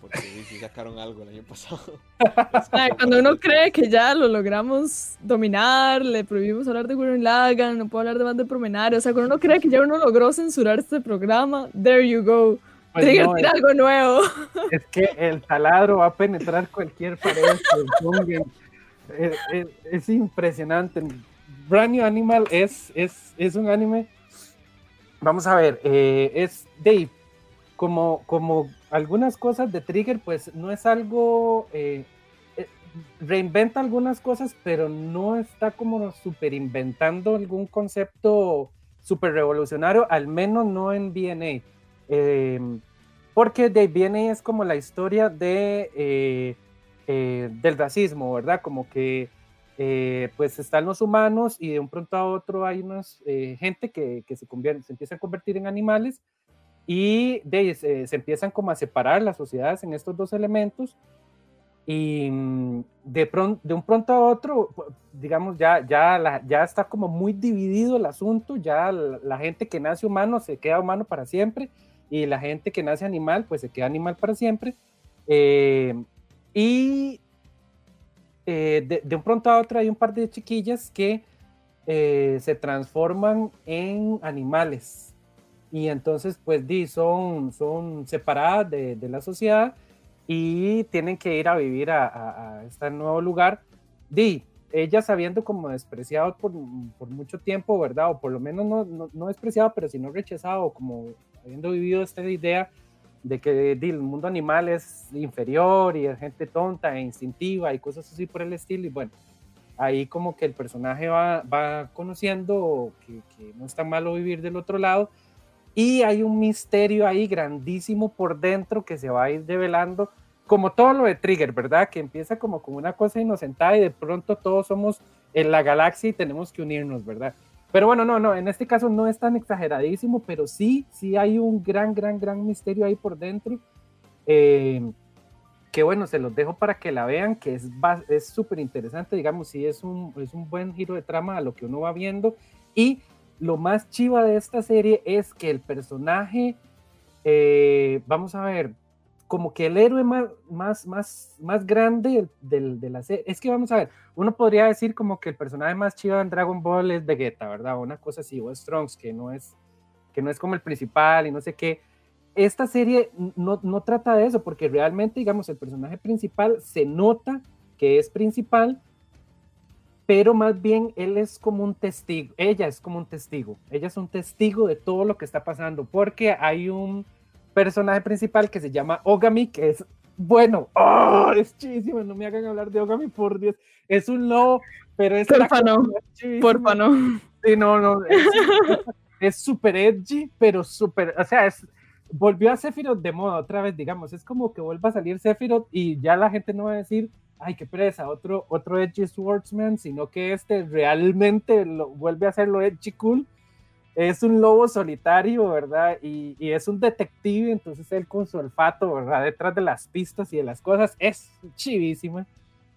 [SPEAKER 1] porque sí sacaron algo el año pasado.
[SPEAKER 2] Cuando uno cree que ya lo logramos dominar, le prohibimos hablar de Gurren Lagan, no puedo hablar de más de Promenario, o sea, cuando uno cree que ya uno logró censurar este programa, there you go. Pues Trigger no, algo nuevo.
[SPEAKER 4] Es que el taladro va a penetrar cualquier pared es, es, impresionante. Brand New Animal es, es, es un anime. Vamos a ver, eh, es Dave, como, como algunas cosas de Trigger, pues no es algo, eh, eh, reinventa algunas cosas, pero no está como super inventando algún concepto super revolucionario, al menos no en BNA. Eh, porque de BNA es como la historia de, del racismo, ¿verdad? Como que pues están los humanos y de un pronto a otro hay unas gente que, que se, convierte, se empieza a convertir en animales y de, se, se empiezan como a separar las sociedades en estos dos elementos y mm, de, de un pronto a otro, digamos, ya, ya, ya está como muy dividido el asunto, ya la, gente que nace humano se queda humano para siempre y la gente que nace animal pues se queda animal para siempre. Eh, y eh, de, un pronto a otro hay un par de chiquillas que eh, se transforman en animales y entonces pues di, son, son separadas de, de la sociedad y tienen que ir a vivir a, a, este nuevo lugar. Di, ellas habiendo como despreciado por, por, mucho tiempo, ¿verdad? O por lo menos no, no, no, despreciado, pero sino rechazado, como habiendo vivido esta idea de que di, el mundo animal es inferior y es gente tonta e instintiva y cosas así por el estilo. Y bueno, ahí como que el personaje va, va conociendo que, que no es tan malo vivir del otro lado y hay un misterio ahí grandísimo por dentro que se va a ir develando, como todo lo de Trigger, ¿verdad? Que empieza como con una cosa inocentada y de pronto todos somos en la galaxia y tenemos que unirnos, ¿verdad? Pero bueno, no, no, en este caso no es tan exageradísimo, pero sí, sí hay un gran, gran, gran misterio ahí por dentro. Eh, que bueno, se los dejo para que la vean, que es súper interesante, digamos, sí es un, es un buen giro de trama a lo que uno va viendo. Y lo más chiva de esta serie es que el personaje, eh, vamos a ver, como que el héroe más, más, más, más grande de la serie, es que vamos a ver, uno podría decir como que el personaje más chido en Dragon Ball es Vegeta, ¿verdad? Una cosa así, o Strongs, que no es, que no es como el principal y no sé qué. Esta serie no, no trata de eso, porque realmente, digamos, el personaje principal se nota que es principal, pero más bien él es como un testigo, ella es como un testigo, ella es un testigo de todo lo que está pasando, porque hay un personaje principal que se llama Ogami, que es bueno, oh, es chidísimo, no me hagan hablar de Ogami, por Dios, es un lobo, pero es...
[SPEAKER 2] Porfa no, porfa no.
[SPEAKER 4] Sí, no, no, es súper edgy, pero súper, o sea, es, volvió a Sephiroth de moda otra vez, digamos, es como que vuelva a salir Sephiroth y ya la gente no va a decir, ay, qué presa, otro, otro edgy swordsman, sino que este realmente lo, vuelve a hacerlo edgy cool es un lobo solitario, ¿verdad? Y, es un detective, entonces él con su olfato, ¿verdad? Detrás de las pistas y de las cosas, es chivísima,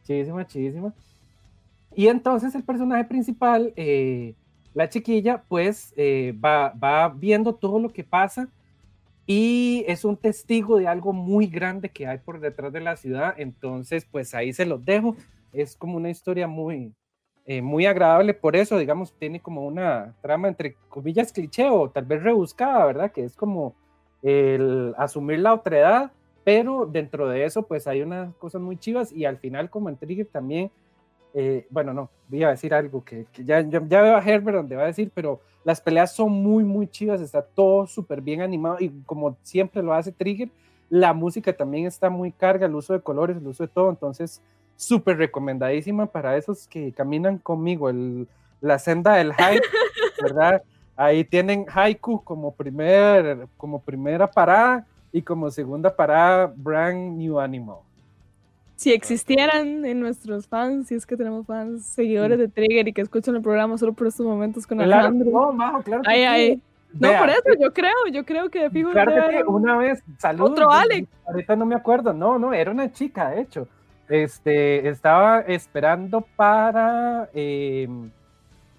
[SPEAKER 4] chivísima, chivísima. Y entonces el personaje principal, eh, la chiquilla, pues eh, va, va viendo todo lo que pasa y es un testigo de algo muy grande que hay por detrás de la ciudad, entonces pues ahí se los dejo. Es como una historia muy, eh, muy agradable por eso, digamos, tiene como una trama entre comillas cliché o tal vez rebuscada, ¿verdad? Que es como el asumir la otredad, pero dentro de eso pues hay unas cosas muy chivas y al final como en Trigger también, eh, bueno, no, voy a decir algo que, ya, ya, veo a Herbert donde va a decir, pero las peleas son muy, muy chivas, está todo súper bien animado y como siempre lo hace Trigger, la música también está muy carga, el uso de colores, el uso de todo, entonces súper recomendadísima para esos que caminan conmigo, el, la senda del hype, ¿verdad? Ahí tienen Haiku como, primer, como primera parada y como segunda parada Brand New Animal.
[SPEAKER 2] Si existieran en nuestros fans, si es que tenemos fans, seguidores de Trigger y que escuchan el programa solo por estos momentos con Alejandro.
[SPEAKER 4] No, Majo, claro.
[SPEAKER 2] Que No, por eso, yo creo, yo creo que de fijo.
[SPEAKER 4] Claro que una vez, saludos.
[SPEAKER 2] Otro Alex.
[SPEAKER 4] Ahorita no me acuerdo, no, no, era una chica, de hecho este, estaba esperando para, em,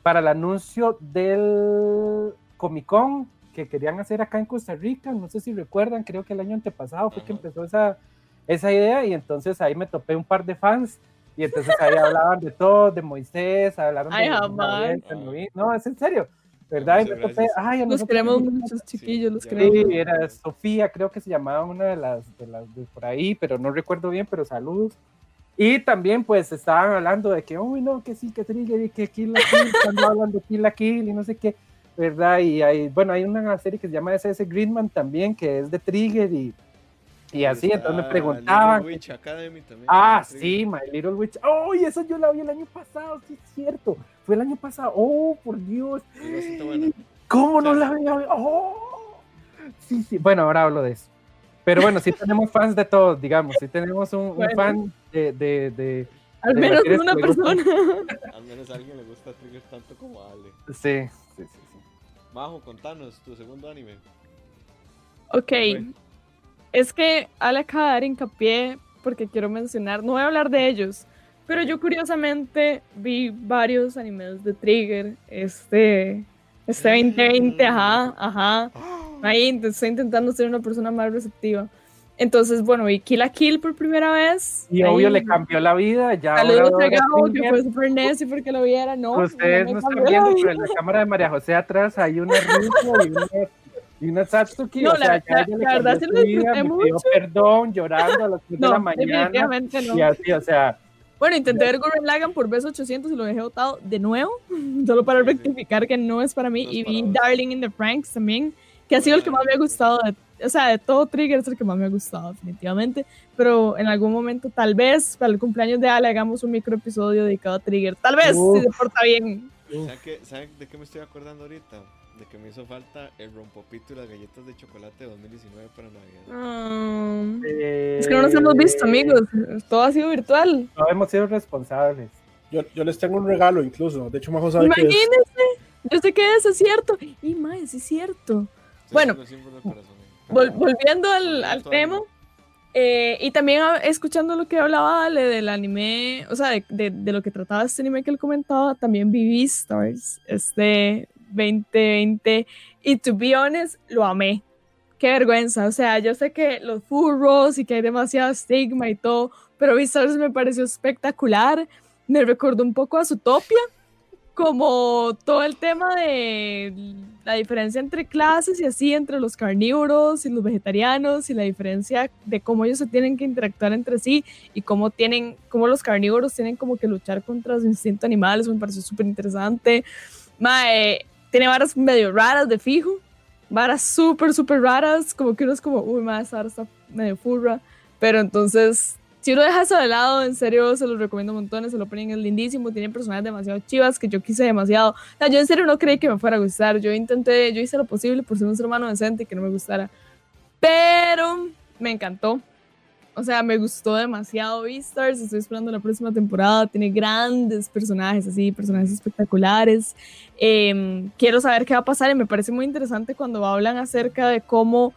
[SPEAKER 4] para el anuncio del Comic Con que querían hacer acá en Costa Rica. No sé si recuerdan, creo que el año antepasado fue que empezó esa, esa idea y entonces ahí me topé un par de fans y entonces ahí hablaban de todo, de Moisés, hablaron de... no, es en serio. ¿verdad?
[SPEAKER 2] ay, los queremos muchos chiquillos, los queremos.
[SPEAKER 4] Sí, era Sofía, creo que se llamaba una de las, de las de por ahí, pero no recuerdo bien, pero saludos. Y también, pues, estaban hablando de que, uy, no, que sí, que Trigger y que Kill la Kill, están hablando de Kill la Kill y no sé qué, ¿verdad? Y hay, bueno, hay una serie que se llama SS Greenman también, que es de Trigger y, y así, entonces me preguntaban.
[SPEAKER 1] Witch Academy también.
[SPEAKER 4] Ah, sí, My Little Witch. ¡Oh, y eso yo la vi el año pasado! Sí, es cierto. Fue el año pasado. ¡Oh, por Dios! ¿Cómo no la había ¡Oh! Sí, sí. Bueno, ahora hablo de eso. Pero bueno, sí tenemos fans de todos, digamos. Sí tenemos un, fan de, de, de
[SPEAKER 2] al menos una persona.
[SPEAKER 1] Al menos a alguien le gusta Trigger tanto como a Ale.
[SPEAKER 4] Sí, sí, sí. sí.
[SPEAKER 1] Majo, contanos tu segundo anime.
[SPEAKER 2] Ok. Es que Ale acaba de dar hincapié porque quiero mencionar, no voy a hablar de ellos, pero yo curiosamente vi varios animes de Trigger este, este 2020, ajá, ajá. Ahí estoy intentando ser una persona más receptiva. Entonces, bueno, vi Kill a Kill por primera vez.
[SPEAKER 4] Y obvio le cambió la vida. Ya
[SPEAKER 2] Saludos a Gabo, que fue super necio porque lo viera. No,
[SPEAKER 4] ustedes no, están viendo, pero en la cámara de María José atrás hay una Rusia y una, y una Satsuki.
[SPEAKER 2] No, o sea, la, la, la verdad se lo disfruté mucho.
[SPEAKER 4] perdón, llorando a las 3 de la mañana.
[SPEAKER 2] Definitivamente no.
[SPEAKER 4] Y así, o sea.
[SPEAKER 2] Bueno, intenté ver Gurren Lagan por vez 800 y lo dejé votado de nuevo, solo para rectificar que no es para mí. y vi Darling in the Franks también, que ha sido el que más me ha gustado de o sea, de todo Trigger es el que más me ha gustado, definitivamente. Pero en algún momento, tal vez, para el cumpleaños de Ale, hagamos un micro episodio dedicado a Trigger. Tal vez, si se porta bien.
[SPEAKER 1] ¿Saben, de qué me estoy acordando ahorita? De que me hizo falta el rompopito y las galletas de chocolate 2019 para Navidad.
[SPEAKER 2] Ah, es que no nos hemos visto, amigos. Todo ha sido virtual.
[SPEAKER 4] No hemos sido responsables.
[SPEAKER 3] Yo, yo les tengo un regalo incluso. De hecho, Majo sabe
[SPEAKER 2] Imagínense. Yo sé que eso es cierto. Y más, es cierto. bueno, volviendo al, al tema. Eh, y también escuchando lo que hablaba Ale del anime, o sea, de, de, lo que trataba este anime que él comentaba, también vi Stars este 2020 y to be honest, lo amé. Qué vergüenza, o sea, yo sé que los furros y que hay demasiado estigma y todo, pero Beastars me pareció espectacular, me recordó un poco a Zootopia, como todo el tema de la diferencia entre clases y así, entre los carnívoros y los vegetarianos y la diferencia de cómo ellos se tienen que interactuar entre sí y cómo tienen, cómo los carnívoros tienen como que luchar contra su instinto animal, eso me pareció súper interesante. Tiene varas medio raras de fijo, varas súper, súper raras, como que uno es como, uy, más, ahora está medio furra, pero entonces si uno deja eso de lado, en serio se los recomiendo montones. El opening es lindísimo, tiene personajes demasiado chivas que yo quise demasiado. O sea, yo en serio no creí que me fuera a gustar. Yo intenté, yo hice lo posible por ser un ser humano decente y que no me gustara. Pero me encantó. O sea, me gustó demasiado Beastars. Estoy esperando la próxima temporada. Tiene grandes personajes, así, personajes espectaculares. Em, quiero saber qué va a pasar y me parece muy interesante cuando hablan acerca de cómo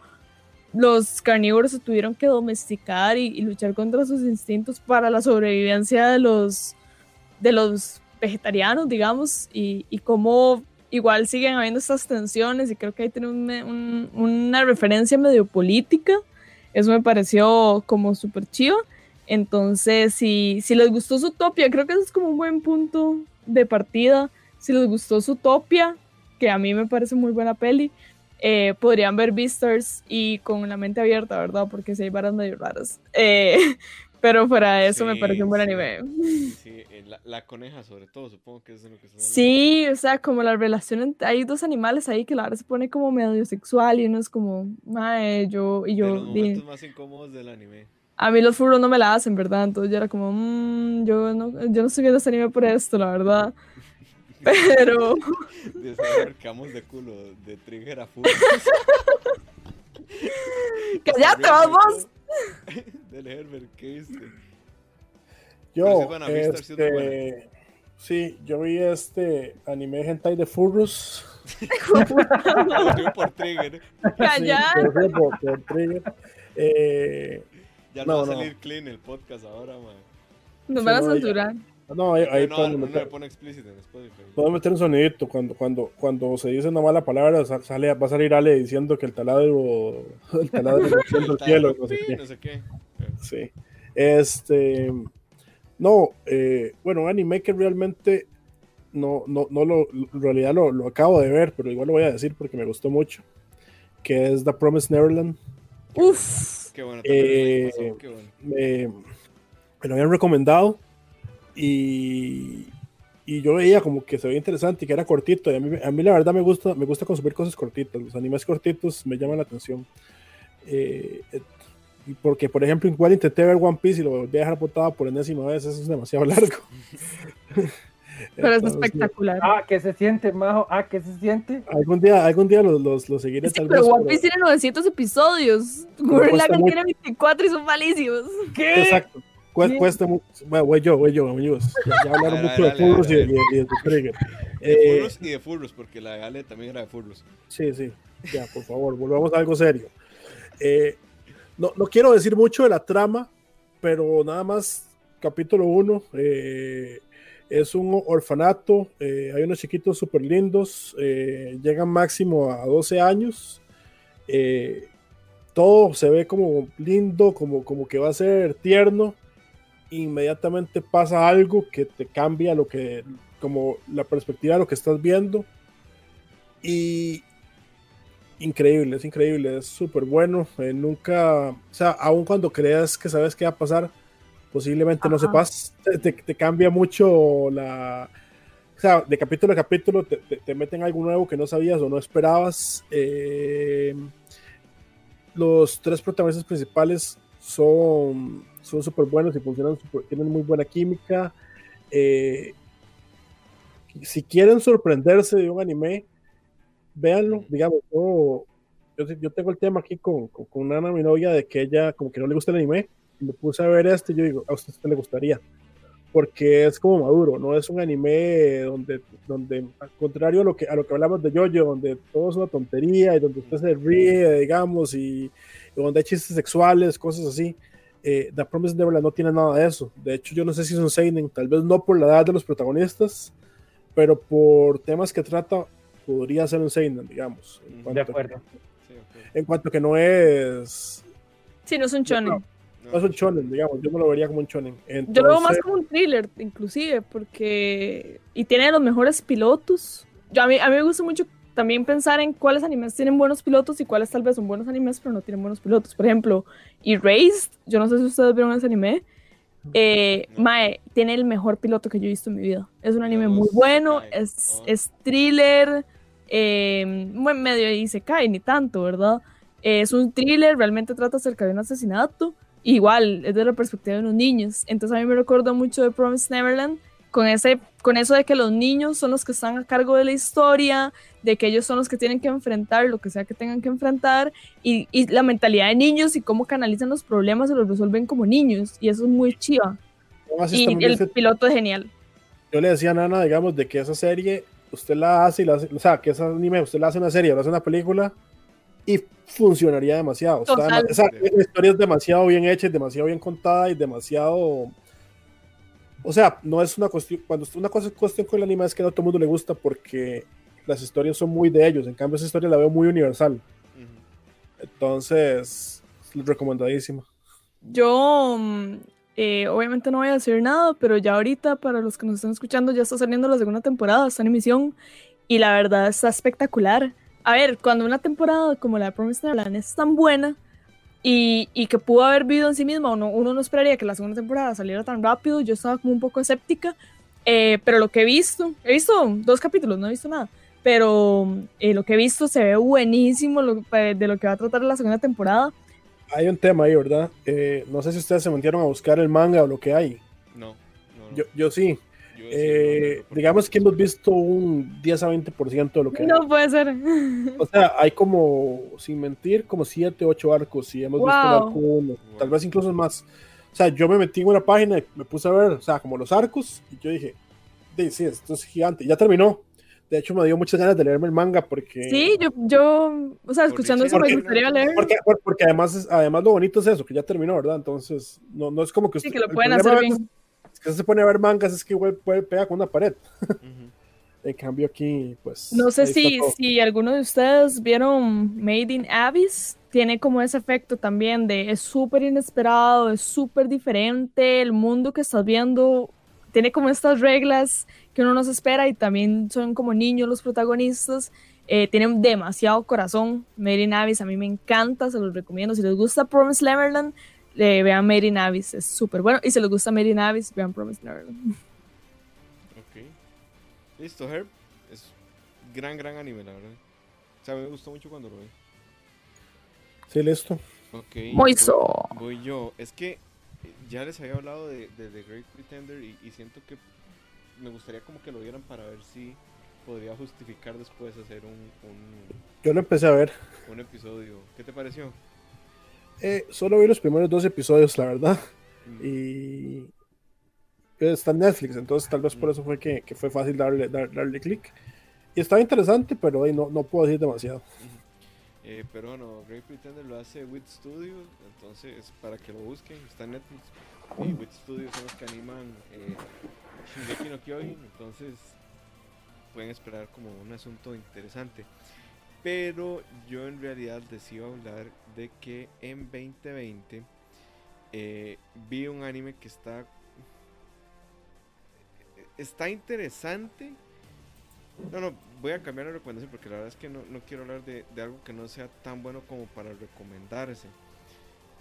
[SPEAKER 2] los carnívoros se tuvieron que domesticar y, luchar contra sus instintos para la sobrevivencia de los, de los vegetarianos, digamos, y, y cómo igual siguen habiendo estas tensiones y creo que ahí tiene una referencia medio política. Eso me pareció como súper chido. Entonces, si, si les gustó su topia, creo que eso es como un buen punto de partida. Si les gustó su topia, que a mí me parece muy buena peli, eh, podrían ver Beastars y con la mente abierta, ¿verdad? Porque si hay varas medio raras. Eh, pero fuera de eso me parece un buen anime.
[SPEAKER 1] Sí, eh, la, coneja sobre todo, supongo que es de lo que se
[SPEAKER 2] Sí, o sea, como la relación hay dos animales ahí que la verdad se pone como medio sexual y uno es como, mae, yo y yo.
[SPEAKER 1] De los momentos más incómodos del anime.
[SPEAKER 2] A mí los furros no me la hacen, ¿verdad? Entonces yo era como, mmm, yo no, yo no estoy viendo este anime por esto, la verdad. Pero.
[SPEAKER 1] Desarcamos de culo de Trigger a full.
[SPEAKER 2] ¡Cállate, vamos!
[SPEAKER 1] Del Herbert, ¿qué viste?
[SPEAKER 3] Yo, este, sí, yo vi este anime hentai de furros.
[SPEAKER 1] por Trigger.
[SPEAKER 2] Cállate.
[SPEAKER 3] Sí, por, por, Trigger. Eh,
[SPEAKER 1] ya no, va a salir clean el podcast ahora, man.
[SPEAKER 2] Nos van a censurar.
[SPEAKER 3] No, ahí,
[SPEAKER 1] no, no, meter, pone explícito en Spotify.
[SPEAKER 3] Puedo meter un sonidito cuando, cuando, cuando se dice una mala palabra, sale, va a salir Ale diciendo que el taladro, el taladro el cielo, no sé qué. No sé qué. Sí. Este, no, eh, bueno, anime que realmente no, no, no lo, en realidad lo, lo, acabo de ver, pero igual lo voy a decir porque me gustó mucho, que es The Promised Neverland.
[SPEAKER 2] Uf.
[SPEAKER 1] Qué bueno,
[SPEAKER 3] eh, qué bueno. Me, me lo habían recomendado y, y yo veía como que se veía interesante y que era cortito. Y a mí, a mí la verdad me gusta, me gusta consumir cosas cortitas. Los animes cortitos me llaman la atención. Eh, porque, por ejemplo, igual intenté ver One Piece y lo volví a dejar botado por enésima vez. Eso es demasiado largo.
[SPEAKER 2] Pero es espectacular.
[SPEAKER 4] Ah, que se siente, Majo. Ah, que se siente.
[SPEAKER 3] Algún día, algún día los, los, los seguiré.
[SPEAKER 2] tal pero One Piece tiene 900 episodios. Gurren Lagann tiene 24 y son malísimos.
[SPEAKER 3] ¿Qué? Exacto. Cuesta mucho. Bueno, voy yo, voy yo, amigos. Ya, hablaron mucho de furros y, de Trigger.
[SPEAKER 1] De eh, furros y de furros, porque la Gale también era de furros.
[SPEAKER 3] Sí, sí. Ya, por favor, volvamos a algo serio. Eh, no, no quiero decir mucho de la trama, pero nada más, capítulo 1. Eh, es un orfanato, hay unos chiquitos súper lindos, llegan máximo a 12 años. todo se ve como lindo, como, como que va a ser tierno inmediatamente pasa algo que te cambia lo que, como la perspectiva de lo que estás viendo. Y increíble, es increíble, es súper bueno. Eh, nunca, o sea, aun cuando creas que sabes qué va a pasar, posiblemente no sepas, te, te, cambia mucho la. O sea, de capítulo a capítulo te, te, meten algo nuevo que no sabías o no esperabas. Eh, los tres protagonistas principales son son súper buenos y funcionan, tienen muy buena química. Eh, si quieren sorprenderse de un anime, véanlo, digamos, yo, yo, tengo el tema aquí con, con, con Ana, mi novia, de que ella como que no le gusta el anime, y me puse a ver este y yo digo, a usted le gustaría, porque es como maduro, no es un anime donde, donde al contrario a lo que, a lo que hablamos de Jojo, donde todo es una tontería y donde usted se ríe, digamos, y, donde hay chistes sexuales, cosas así. Eh, The Promised Neverland no tiene nada de eso. De hecho, yo no sé si es un seinen, tal vez no por la edad de los protagonistas, pero por temas que trata, podría ser un seinen, digamos.
[SPEAKER 4] de acuerdo.
[SPEAKER 3] En cuanto que no es...
[SPEAKER 2] Sí, no es un shonen.
[SPEAKER 3] No, es un shonen, digamos, yo no lo vería como un shonen.
[SPEAKER 2] Yo lo veo más como un thriller, inclusive, porque... Y tiene los mejores pilotos. Yo, a, mí, a mí me gusta mucho también pensar en cuáles animes tienen buenos pilotos y cuáles tal vez son buenos animes, pero no tienen buenos pilotos. Por ejemplo, Erased, yo no sé si ustedes vieron ese anime. Eh, Mae tiene el mejor piloto que yo he visto en mi vida. Es un anime muy bueno, es, es thriller, eh, medio y se cae, ni tanto, ¿verdad? Eh, es un thriller, realmente trata acerca de un asesinato. Igual, es de la perspectiva de unos niños. Entonces a mí me recuerda mucho de Promise Neverland, con, ese, con eso de que los niños son los que están a cargo de la historia, de que ellos son los que tienen que enfrentar lo que sea que tengan que enfrentar, y, y la mentalidad de niños y cómo canalizan los problemas y los resuelven como niños, y eso es muy chiva. Y el piloto es genial.
[SPEAKER 3] Yo le decía a Nana, digamos, de que esa serie, usted la hace y la hace, o sea, que esa anime, usted la hace una serie, la hace una película, y funcionaría demasiado. O sea, la historia es demasiado bien hecha, demasiado bien contada y demasiado o sea, no es una cuestión, cuando una cosa es cuestión con el anime es que no a todo el mundo le gusta porque las historias son muy de ellos, en cambio esa historia la veo muy universal. Entonces, recomendadísima.
[SPEAKER 2] Yo, mm, eh, obviamente no voy a decir nada, pero ya ahorita, para los que nos están escuchando, ya está saliendo la segunda temporada, está en emisión, y la verdad está espectacular. A ver, cuando una temporada como la de Promised Neverland es tan buena, y, y, que pudo haber vivido en sí misma, uno, uno no esperaría que la segunda temporada saliera tan rápido, yo estaba como un poco escéptica, eh, pero lo que he visto, he visto dos capítulos, no he visto nada, pero eh, lo que he visto se ve buenísimo eh, de lo que va a tratar la segunda temporada.
[SPEAKER 3] Hay un tema ahí, ¿verdad? no sé si ustedes se metieron a buscar el manga o lo que hay.
[SPEAKER 1] No. no,
[SPEAKER 3] no. Yo, yo sí. Eh, digamos que hemos visto un 10 a 20% de lo que...
[SPEAKER 2] No puede ser.
[SPEAKER 3] O sea, hay como, sin mentir, como 7, 8 arcos y hemos visto el arco 1, tal vez incluso más. O sea, yo me metí en una página y me puse a ver, o sea, como los arcos y yo dije, sí, esto es gigante. Ya terminó. De hecho, me dio muchas ganas de leerme el manga porque...
[SPEAKER 2] Sí, yo, yo o sea, escuchando eso me gustaría leer.
[SPEAKER 3] Porque, porque, además, además lo bonito es eso, que ya terminó, ¿verdad? Entonces, no, no es como que...
[SPEAKER 2] Sí, que lo pueden hacer bien
[SPEAKER 3] que se pone a ver mangas es que igual puede pegar con una pared. En cambio aquí, pues...
[SPEAKER 2] No sé si, si alguno de ustedes vieron Made in Abyss. Tiene como ese efecto también de es súper inesperado, es súper diferente, el mundo que estás viendo tiene como estas reglas que uno no se espera y también son como niños los protagonistas. Eh, tienen demasiado corazón. Made in Abyss a mí me encanta, se los recomiendo. Si les gusta Promise Neverland, vean Made in Abyss, es súper bueno. Y si les gusta Made in Abyss, vean Promised Neverland.
[SPEAKER 1] Ok. Listo, Herb. Es gran, gran anime, la verdad. O sea, me gustó mucho cuando lo vi.
[SPEAKER 3] Sí, listo.
[SPEAKER 1] Ok.
[SPEAKER 2] Moiso.
[SPEAKER 1] Voy, yo. Es que ya les había hablado de, The Great Pretender y, y, siento que me gustaría como que lo vieran para ver si podría justificar después hacer un, un...
[SPEAKER 3] Yo lo empecé a ver.
[SPEAKER 1] Un episodio. ¿Qué te pareció?
[SPEAKER 3] Eh, solo vi los primeros dos episodios, la verdad. Mm. Y está en Netflix, entonces tal vez por eso fue que, fue fácil darle, darle clic. Y estaba interesante, pero no, no puedo decir demasiado.
[SPEAKER 1] Eh, pero bueno, Great Pretender lo hace Wit Studios, entonces para que lo busquen, está en Netflix. Y Wit Studios son los que animan eh, Shingeki no Kyojin, entonces pueden esperar como un asunto interesante. Pero yo en realidad les hablar de que en 2020 eh, vi un anime que está. Está interesante. No, no, voy a cambiar la recomendación porque la verdad es que no, quiero hablar de, algo que no sea tan bueno como para recomendarse.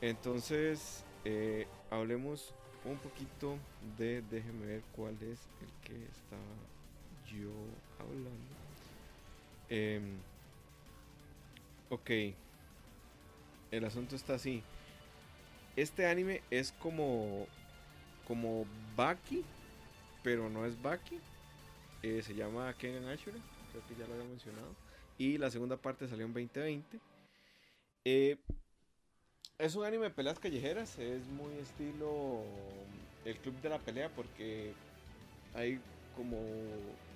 [SPEAKER 1] Entonces, eh, hablemos un poquito de. Déjenme ver cuál es el que estaba yo hablando. Eh, Ok. El asunto está así. Este anime es como. como Baki, pero no es Baki. eh, se llama Kengan Ashura, creo que ya lo había mencionado. Y la segunda parte salió en 2020. Eh, es un anime de peleas callejeras, es muy estilo el club de la pelea porque hay como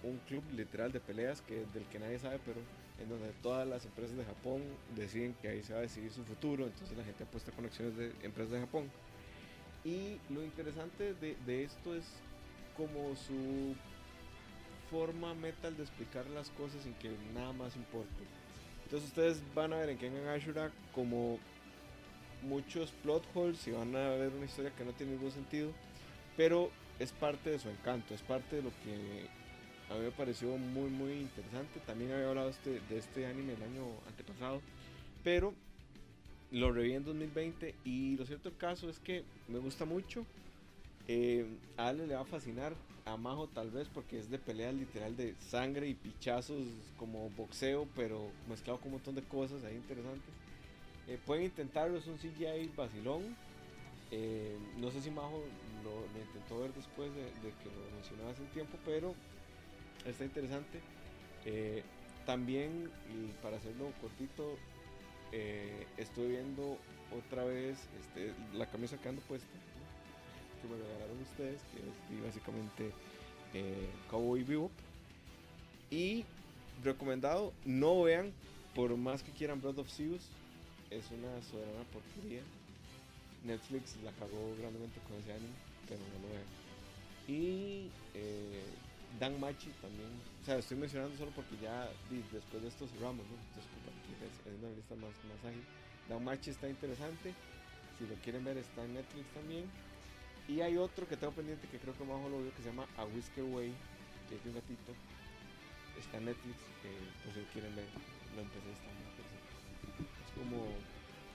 [SPEAKER 1] un club literal de peleas que del que nadie sabe, pero en donde todas las empresas de Japón deciden que ahí se va a decidir su futuro, entonces la gente apuesta conexiones de empresas de Japón. Y lo interesante de, de esto es como su forma metal de explicar las cosas sin que nada más importe. Entonces ustedes van a ver en Kengan Ashura como muchos plot holes y van a ver una historia que no tiene ningún sentido, pero es parte de su encanto, es parte de lo que a mí me pareció muy muy interesante. También había hablado este, de este anime el año antepasado, pero lo reví en 2020 y lo cierto caso es que me gusta mucho. Eh, a Ale le va a fascinar, a Majo tal vez porque es de pelea literal de sangre y pichazos como boxeo, pero mezclado con un montón de cosas ahí interesantes. Eh, pueden intentarlo, es un CGI vacilón. Eh, no sé si Majo lo, intentó ver después de, que lo mencionaba hace un tiempo, pero está interesante. Eh, también, y para hacerlo cortito, estuve viendo otra vez este, la camisa que ando puesta, que me regalaron ustedes, que es básicamente Cowboy Vivo. Y recomendado, no vean, por más que quieran Blood of Zeus, es una soberana porquería. Netflix la cagó grandemente con ese anime, pero no lo veo. Y eh, Dan Machi también, o sea, estoy mencionando solo porque ya después de esto cerramos, ¿no? Disculpa, es, es una lista más, más ágil. Dan Machi está interesante, si lo quieren ver está en Netflix también. Y hay otro que tengo pendiente que creo que más lo vio que se llama A Whisker Way, que es de un gatito. Está en Netflix, que por si lo quieren ver, lo empecé esta como,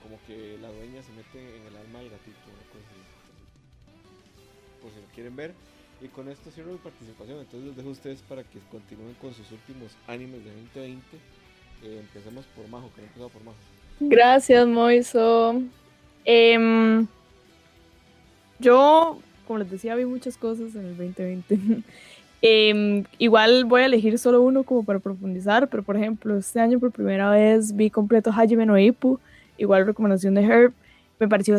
[SPEAKER 1] como que la dueña se mete en el alma del gatito, Por si lo quieren ver. Y con esto cierro mi participación. Entonces los dejo a ustedes para que continúen con sus últimos animes de 2020. Eh, empecemos por Majo, que no por Majo.
[SPEAKER 2] Gracias, Moiso. Em, yo, como les decía, vi muchas cosas en el 2020. Em, igual voy a elegir solo uno como para profundizar, pero por ejemplo, este año por primera vez vi completo Hajime no igual recomendación de Herb, me pareció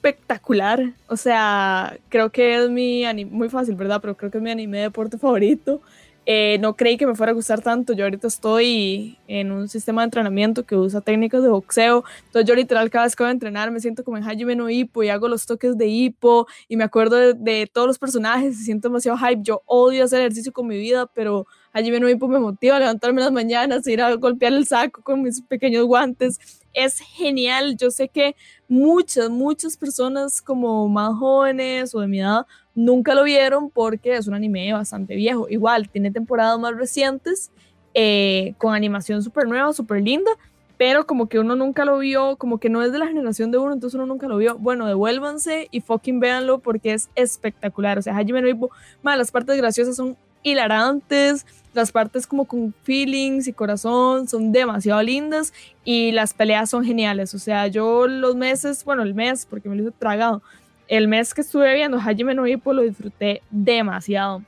[SPEAKER 2] espectacular, o sea, creo que es mi anime, muy fácil, ¿verdad? Pero creo que es mi anime de deporte favorito. Eh, no creí que me fuera a gustar tanto. Yo ahorita estoy en un sistema de entrenamiento que usa técnicas de boxeo. Entonces yo literal cada vez que voy a entrenar me siento como en Hajime no Hippo y hago los toques de Hippo y me acuerdo de, todos los personajes y siento demasiado hype. Yo odio hacer ejercicio con mi vida, pero No Hippo me motiva a levantarme las mañanas, ir a golpear el saco con mis pequeños guantes. Es genial. Yo sé que muchas, muchas personas como más jóvenes o de mi edad nunca lo vieron porque es un anime bastante viejo. Igual, tiene temporadas más recientes, eh, con animación súper nueva, súper linda, pero como que uno nunca lo vio, como que no es de la generación de uno, entonces uno nunca lo vio. Bueno, devuélvanse y fucking véanlo porque es espectacular. O sea, Hajime no Ippo, las partes graciosas son hilarantes, las partes como con feelings y corazón son demasiado lindas y las peleas son geniales. O sea, yo los meses, bueno, el mes, porque me lo hice tragado, el mes que estuve viendo Hajime no Ippo lo disfruté demasiado.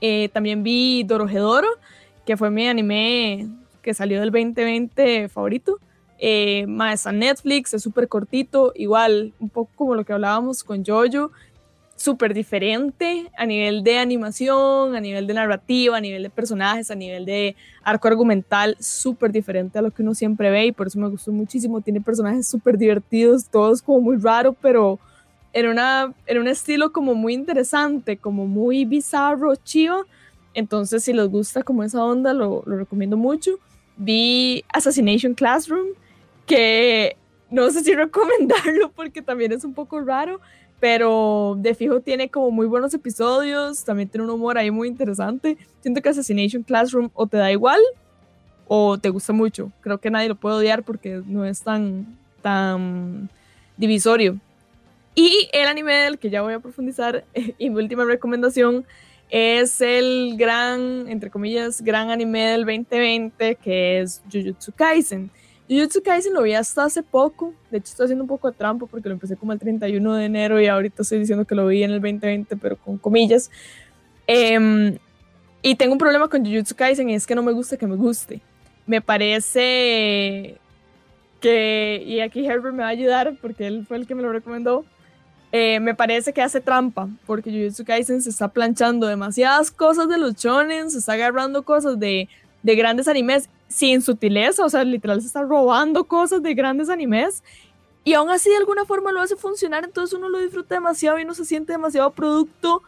[SPEAKER 2] Eh, también vi Dorohedoro, que fue mi anime que salió del 2020 favorito. Eh, más a Netflix, es súper cortito, igual, un poco como lo que hablábamos con Jojo, súper diferente a nivel de animación, a nivel de narrativa, a nivel de personajes, a nivel de arco argumental, súper diferente a lo que uno siempre ve y por eso me gustó muchísimo. Tiene personajes súper divertidos, todos como muy raros, pero en, una, en un estilo como muy interesante, como muy bizarro, chivo. Entonces, si les gusta como esa onda, lo, lo recomiendo mucho. Vi Assassination Classroom, que no sé si recomendarlo porque también es un poco raro, pero de fijo tiene como muy buenos episodios, también tiene un humor ahí muy interesante. Siento que Assassination Classroom o te da igual o te gusta mucho. Creo que nadie lo puede odiar porque no es tan, tan divisorio. Y el anime del que ya voy a profundizar y mi última recomendación es el gran, entre comillas, gran anime del 2020 que es Jujutsu Kaisen. Jujutsu Kaisen lo vi hasta hace poco, de hecho estoy haciendo un poco de trampa porque lo empecé como el 31 de enero y ahorita estoy diciendo que lo vi en el 2020 pero con comillas. Em, Y tengo un problema con Jujutsu Kaisen y es que no me gusta que me guste. Me parece que, y aquí Herbert me va a ayudar porque él fue el que me lo recomendó, eh, me parece que hace trampa, porque Jujutsu Kaisen se está planchando demasiadas cosas de los shonen, se está agarrando cosas de, de grandes animes sin sutileza, o sea, literal se está robando cosas de grandes animes y aún así de alguna forma lo hace funcionar, entonces uno lo disfruta demasiado y no se siente demasiado producto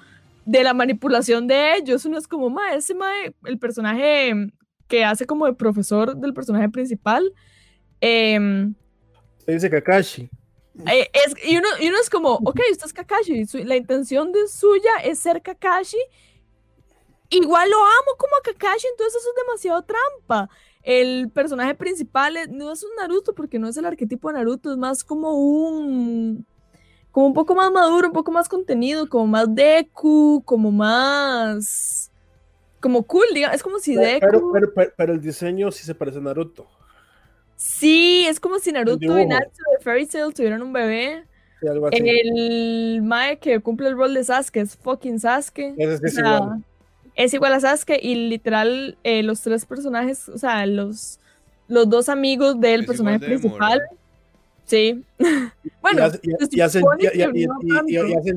[SPEAKER 2] de la manipulación de ellos. Uno es como, ma, ese ma, el personaje que hace como de profesor del personaje principal. Eh,
[SPEAKER 3] se dice Kakashi.
[SPEAKER 2] Eh, es, y, uno, y, uno, es como, ok, usted es Kakashi, la intención de suya es ser Kakashi. Igual lo amo como a Kakashi, entonces eso es demasiado trampa el personaje principal no es un Naruto porque no es el arquetipo de Naruto, es más como un como un poco más maduro, un poco más contenido, como más Deku, como más como cool, digamos, es como si
[SPEAKER 3] Deku pero, pero, el diseño sí se parece a Naruto.
[SPEAKER 2] Sí, es como si Naruto y Natsu de Fairy Tail tuvieran un bebé. El Mae que cumple el rol de Sasuke es fucking Sasuke. Ese es es igual a Sasuke y literal eh, los tres personajes, o sea, los, los dos amigos del personaje principal. Sí. bueno,
[SPEAKER 3] y, hacen,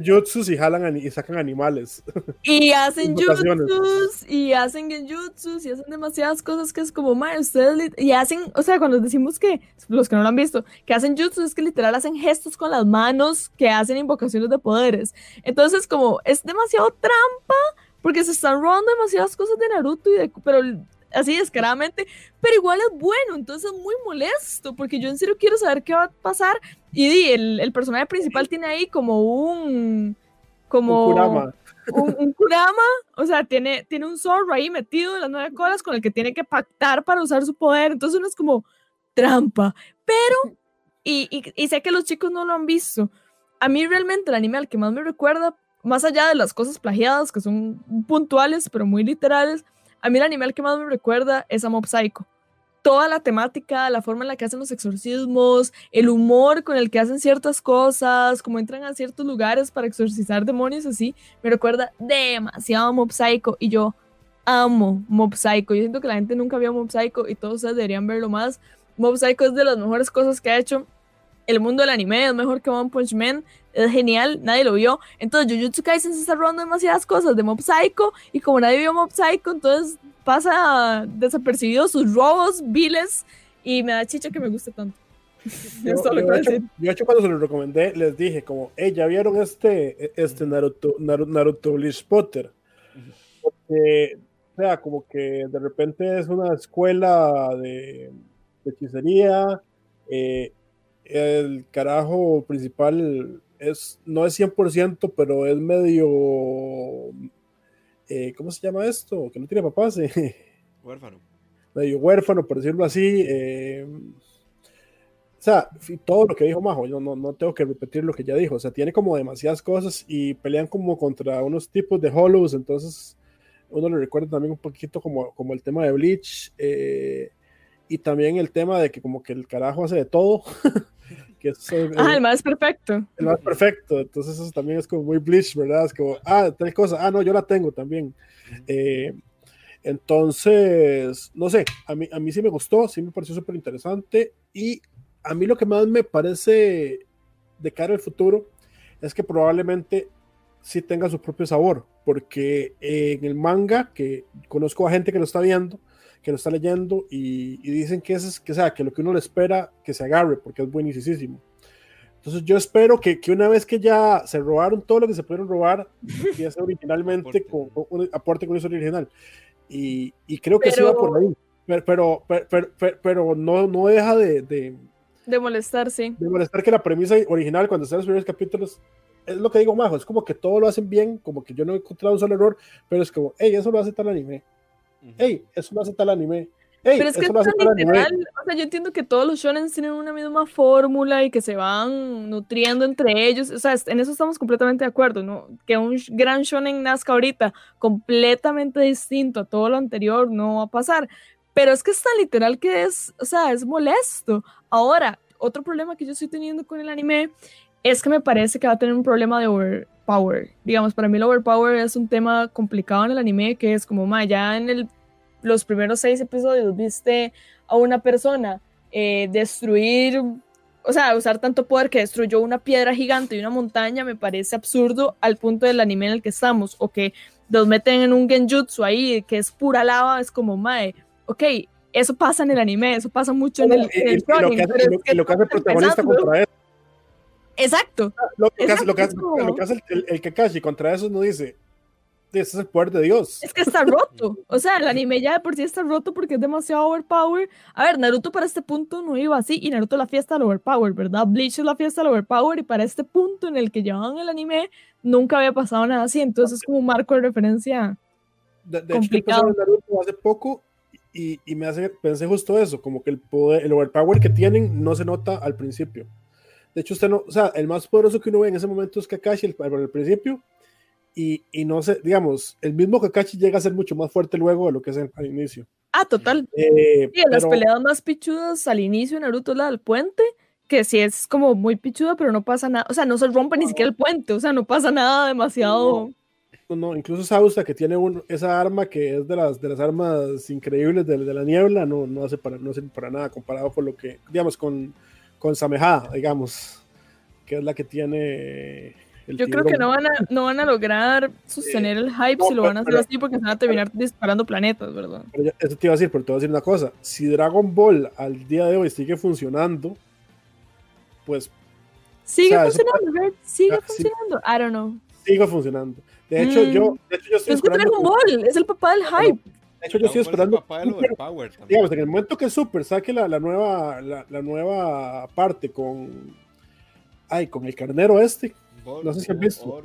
[SPEAKER 3] jutsus y jalan y sacan animales.
[SPEAKER 2] Y hacen jutsus y hacen genjutsus y hacen demasiadas cosas que es como, madre, ustedes y hacen, o sea, cuando decimos que los que no lo han visto, que hacen jutsus es que literal hacen gestos con las manos que hacen invocaciones de poderes. Entonces, como es demasiado trampa porque se están robando demasiadas cosas de Naruto y de, pero así descaradamente, pero igual es bueno, entonces es muy molesto, porque yo en serio quiero saber qué va a pasar. Y di, el, el, personaje principal tiene ahí como un. como. Un kurama. Un, kurama, o sea, tiene, tiene un zorro ahí metido en las nueve colas con el que tiene que pactar para usar su poder, entonces uno es como trampa, pero. Y, y, y sé que los chicos no lo han visto. A mí realmente el anime al que más me recuerda más allá de las cosas plagiadas, que son puntuales, pero muy literales, a mí el animal que más me recuerda es a Mob Psycho. Toda la temática, la forma en la que hacen los exorcismos, el humor con el que hacen ciertas cosas, como entran a ciertos lugares para exorcizar demonios así, me recuerda demasiado a Mob Psycho y yo amo Mob Psycho. Yo siento que la gente nunca vio Mob Psycho y todos deberían verlo más. Mob Psycho es de las mejores cosas que ha hecho el mundo del anime, es mejor que One Punch Man es genial, nadie lo vio. Entonces Jujutsu Kaisen se está robando demasiadas cosas de Mob Psycho y como nadie vio Mob Psycho, entonces pasa desapercibido sus robos viles y me da chicha que me guste tanto.
[SPEAKER 3] Yo, yo, hecho, cuando se lo recomendé les dije como, hey, ¿ya vieron este, este Naruto, Naruto, Naruto Bleach Potter? Porque, o sea, como que de repente es una escuela de, de hechicería, eh, el carajo principal es, no es 100%, pero es medio, eh, ¿cómo se llama esto? Que no tiene papás. Eh.
[SPEAKER 1] Huérfano.
[SPEAKER 3] Medio huérfano, por decirlo así. Eh, o sea, todo lo que dijo Majo, yo no, no, tengo que repetir lo que ya dijo. O sea, tiene como demasiadas cosas y pelean como contra unos tipos de hollows, entonces uno le recuerda también un poquito como, como el tema de Bleach y también el tema de que como que el carajo hace de todo. que
[SPEAKER 2] ah, el más perfecto.
[SPEAKER 3] El más perfecto, entonces eso también es como muy bleach, ¿verdad? Es como, ah, tal cosa, ah, no, yo la tengo también. Eh, entonces, no sé, a mí, a mí sí me gustó, sí me pareció súper interesante y a mí lo que más me parece de cara al futuro es que probablemente sí tenga su propio sabor, porque en el manga, que conozco a gente que lo está viendo, que lo está leyendo y, dicen que, es, que, sea, que lo que uno le espera que se agarre porque es buenísimo. Entonces yo espero que, que, una vez que ya se robaron todo lo que se pudieron robar, sea originalmente con, un aporte con eso original. Y, y creo que pero, sí va por ahí. Pero, pero, pero, no, no deja de, de,
[SPEAKER 2] de, molestar, sí.
[SPEAKER 3] De molestar que la premisa original, cuando están los primeros capítulos, es lo que digo, Majo, es como que todo lo hacen bien, como que yo no he encontrado un solo error, pero es como, hey, eso lo hace tal anime. Hey, eso lo hace tal anime.
[SPEAKER 2] pero es que es tan literal, o sea, yo entiendo que todos los shonen tienen una misma fórmula y que se van nutriendo entre ellos, o sea, en eso estamos completamente de acuerdo, ¿no? Que un gran shonen nazca ahorita completamente distinto a todo lo anterior no va a pasar, pero es que es tan literal que es, o sea, es molesto. Ahora, otro problema que yo estoy teniendo con el anime es que me parece que va a tener un problema de over, overpower. Digamos, para mí el overpower es un tema complicado en el anime, que es como, ma, ya en el, los primeros seis episodios viste a una persona eh, destruir, o sea, usar tanto poder que destruyó una piedra gigante y una montaña, me parece absurdo al punto del anime en el que estamos, o que los meten en un genjutsu ahí, que es pura lava, es como, mae, ok, eso pasa en el anime, eso pasa mucho en el, en el
[SPEAKER 3] lo que hace, lo, que hace el protagonista contra él.
[SPEAKER 2] Exacto.
[SPEAKER 3] Lo que, hace, lo que hace, lo que hace el, el, Kakashi contra eso no dice, ese es el poder de Dios.
[SPEAKER 2] Es que está roto. O sea, el anime ya de por sí está roto porque es demasiado overpower. A ver, Naruto para este punto no iba así y Naruto la fiesta del overpower, ¿verdad? Bleach es la fiesta del overpower y para este punto en el que llevaban el anime nunca había pasado nada así. Entonces es como un marco de referencia
[SPEAKER 3] de, de complicado. Hecho, Naruto hace poco y, y, me hace, pensé justo eso, como que el, poder, el overpower que tienen no se nota al principio. De hecho, usted no, o sea, el más poderoso que uno ve en ese momento es Kakashi el, al principio y, y, no sé, digamos, el mismo Kakashi llega a ser mucho más fuerte luego de lo que es al inicio.
[SPEAKER 2] Ah, total. Eh, sí, las peleas más pichudas al inicio Naruto, la del puente, que sí es como muy pichuda, pero no pasa nada, o sea, no se rompe ni siquiera el puente, o sea, no pasa nada demasiado.
[SPEAKER 3] No, no incluso Sausa, que tiene un, esa arma que es de las, de las armas increíbles de, de la niebla, no, no, hace para, no hace para nada comparado con lo que, digamos, con, con Sameha, digamos, que es la que tiene
[SPEAKER 2] yo creo que no van, a, no van a lograr sostener el hype si lo van a hacer así porque se van a terminar disparando planetas, ¿verdad?
[SPEAKER 3] eso te iba a decir, pero te voy a decir una cosa. Si Dragon Ball al día de hoy sigue funcionando, pues...
[SPEAKER 2] Sigue funcionando, Sigue funcionando. I don't know.
[SPEAKER 3] Sigue funcionando. De hecho, yo, de hecho, yo estoy
[SPEAKER 2] es esperando... Dragon Ball es el papá del hype.
[SPEAKER 3] De hecho, yo estoy esperando. El papá del overpower, digamos, en el momento que Super saque la, la nueva, la, la, nueva parte con. Ay, con el carnero este, no sé si han visto.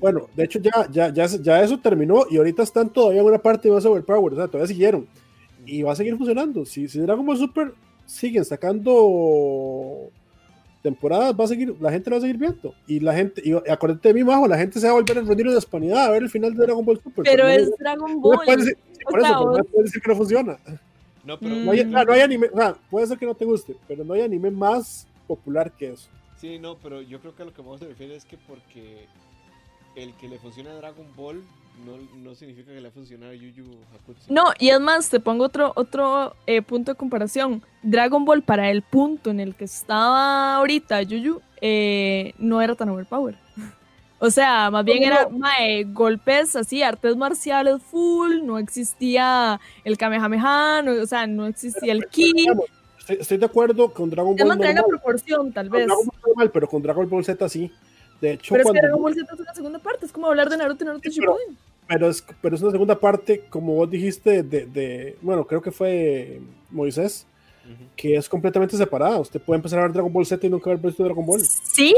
[SPEAKER 3] bueno, de hecho ya, ya, ya, ya, eso terminó y ahorita están todavía en una parte más overpower, o sea, todavía siguieron. Y va a seguir funcionando. Si, si Dragon Ball Super siguen sacando temporadas, va a seguir, la gente lo va a seguir viendo. Y la gente, y acuérdate de mí, Majo, la gente se va a volver a reunir en la hispanidad a ver el final de Dragon Ball Super.
[SPEAKER 2] Pero es Dragon Ball.
[SPEAKER 3] por eso, no puede decir que no funciona. No, pero no hay, no hay anime, o sea, puede ser que no te guste, pero no hay anime más popular que eso.
[SPEAKER 1] Sí, no, pero yo creo que a lo que vamos a refiere es que porque el que le funciona a Dragon Ball no, no significa que le funcione a Yu Yu Hakusho.
[SPEAKER 2] No, y es más, te pongo otro, otro eh, punto de comparación. Dragon Ball para el punto en el que estaba ahorita Yu Yu eh, no era tan overpower. O sea, más bien era mae, golpes así, artes marciales full, no existía el Kamehameha, o sea, no existía el ki,
[SPEAKER 3] estoy, de acuerdo con Dragon Ball.
[SPEAKER 2] mantener la proporción, tal vez.
[SPEAKER 3] Normal, pero con Dragon Ball Z sí. De hecho,
[SPEAKER 2] pero es que Dragon Ball Z es una segunda parte, es como hablar de Naruto y Naruto sí,
[SPEAKER 3] Shippuden. Pero, es, pero es una segunda parte, como vos dijiste, de, de bueno, creo que fue Moisés, que es completamente separada. Usted puede empezar a ver Dragon Ball Z y nunca haber visto Dragon Ball.
[SPEAKER 2] Sí,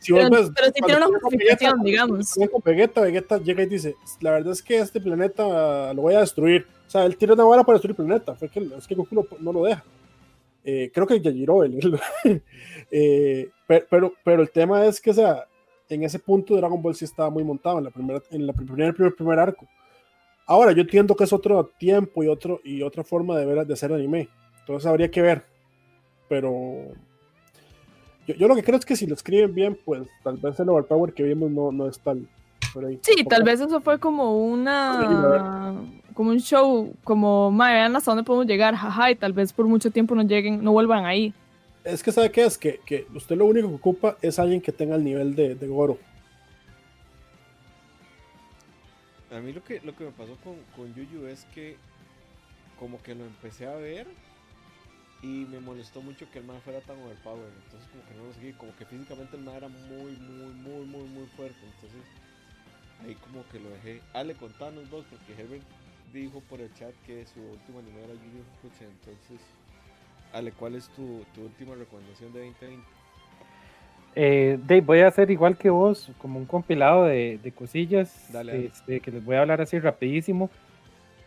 [SPEAKER 2] si pero, ves, pero si tiene una justificación, digamos.
[SPEAKER 3] Con Vegeta, Vegeta llega y dice, la verdad es que este planeta lo voy a destruir. O sea, él tiene una bala para destruir el planeta. Fue que, es que Goku no lo deja. Eh, creo que Yajiro, eh, pero, pero, el tema es que, o sea, en ese punto Dragon Ball sí estaba muy montado en la primera, en la primer, primer, primer arco. Ahora, yo entiendo que es otro tiempo y, otro, y otra forma de, ver, de hacer anime. Entonces habría que ver. Pero yo, yo, lo que creo es que si lo escriben bien, pues tal vez el overpower que vimos no, no es tal.
[SPEAKER 2] Sí, tal vez eso fue como una como un show, como, madre, vean hasta dónde podemos llegar, jaja, y tal vez por mucho tiempo no lleguen, no vuelvan ahí.
[SPEAKER 3] Es que, ¿sabe qué es? Que, que usted lo único que ocupa es alguien que tenga el nivel de, de Goro.
[SPEAKER 1] A mí lo que, lo que me pasó con, con Yuyu es que como que lo empecé a ver y me molestó mucho que el man fuera tan overpower. Entonces como que no lo seguí, como que físicamente el man era muy, muy, muy, muy, muy fuerte. Entonces ahí como que lo dejé. Ale, contanos vos, porque Herbert dijo por el chat que su último anime era Yu Yu Hakusho, entonces, Ale, ¿cuál es tu, tu última recomendación de 2020?
[SPEAKER 4] Eh, Dave, voy a hacer igual que vos, como un compilado de, de cosillas este, que les voy a hablar así rapidísimo.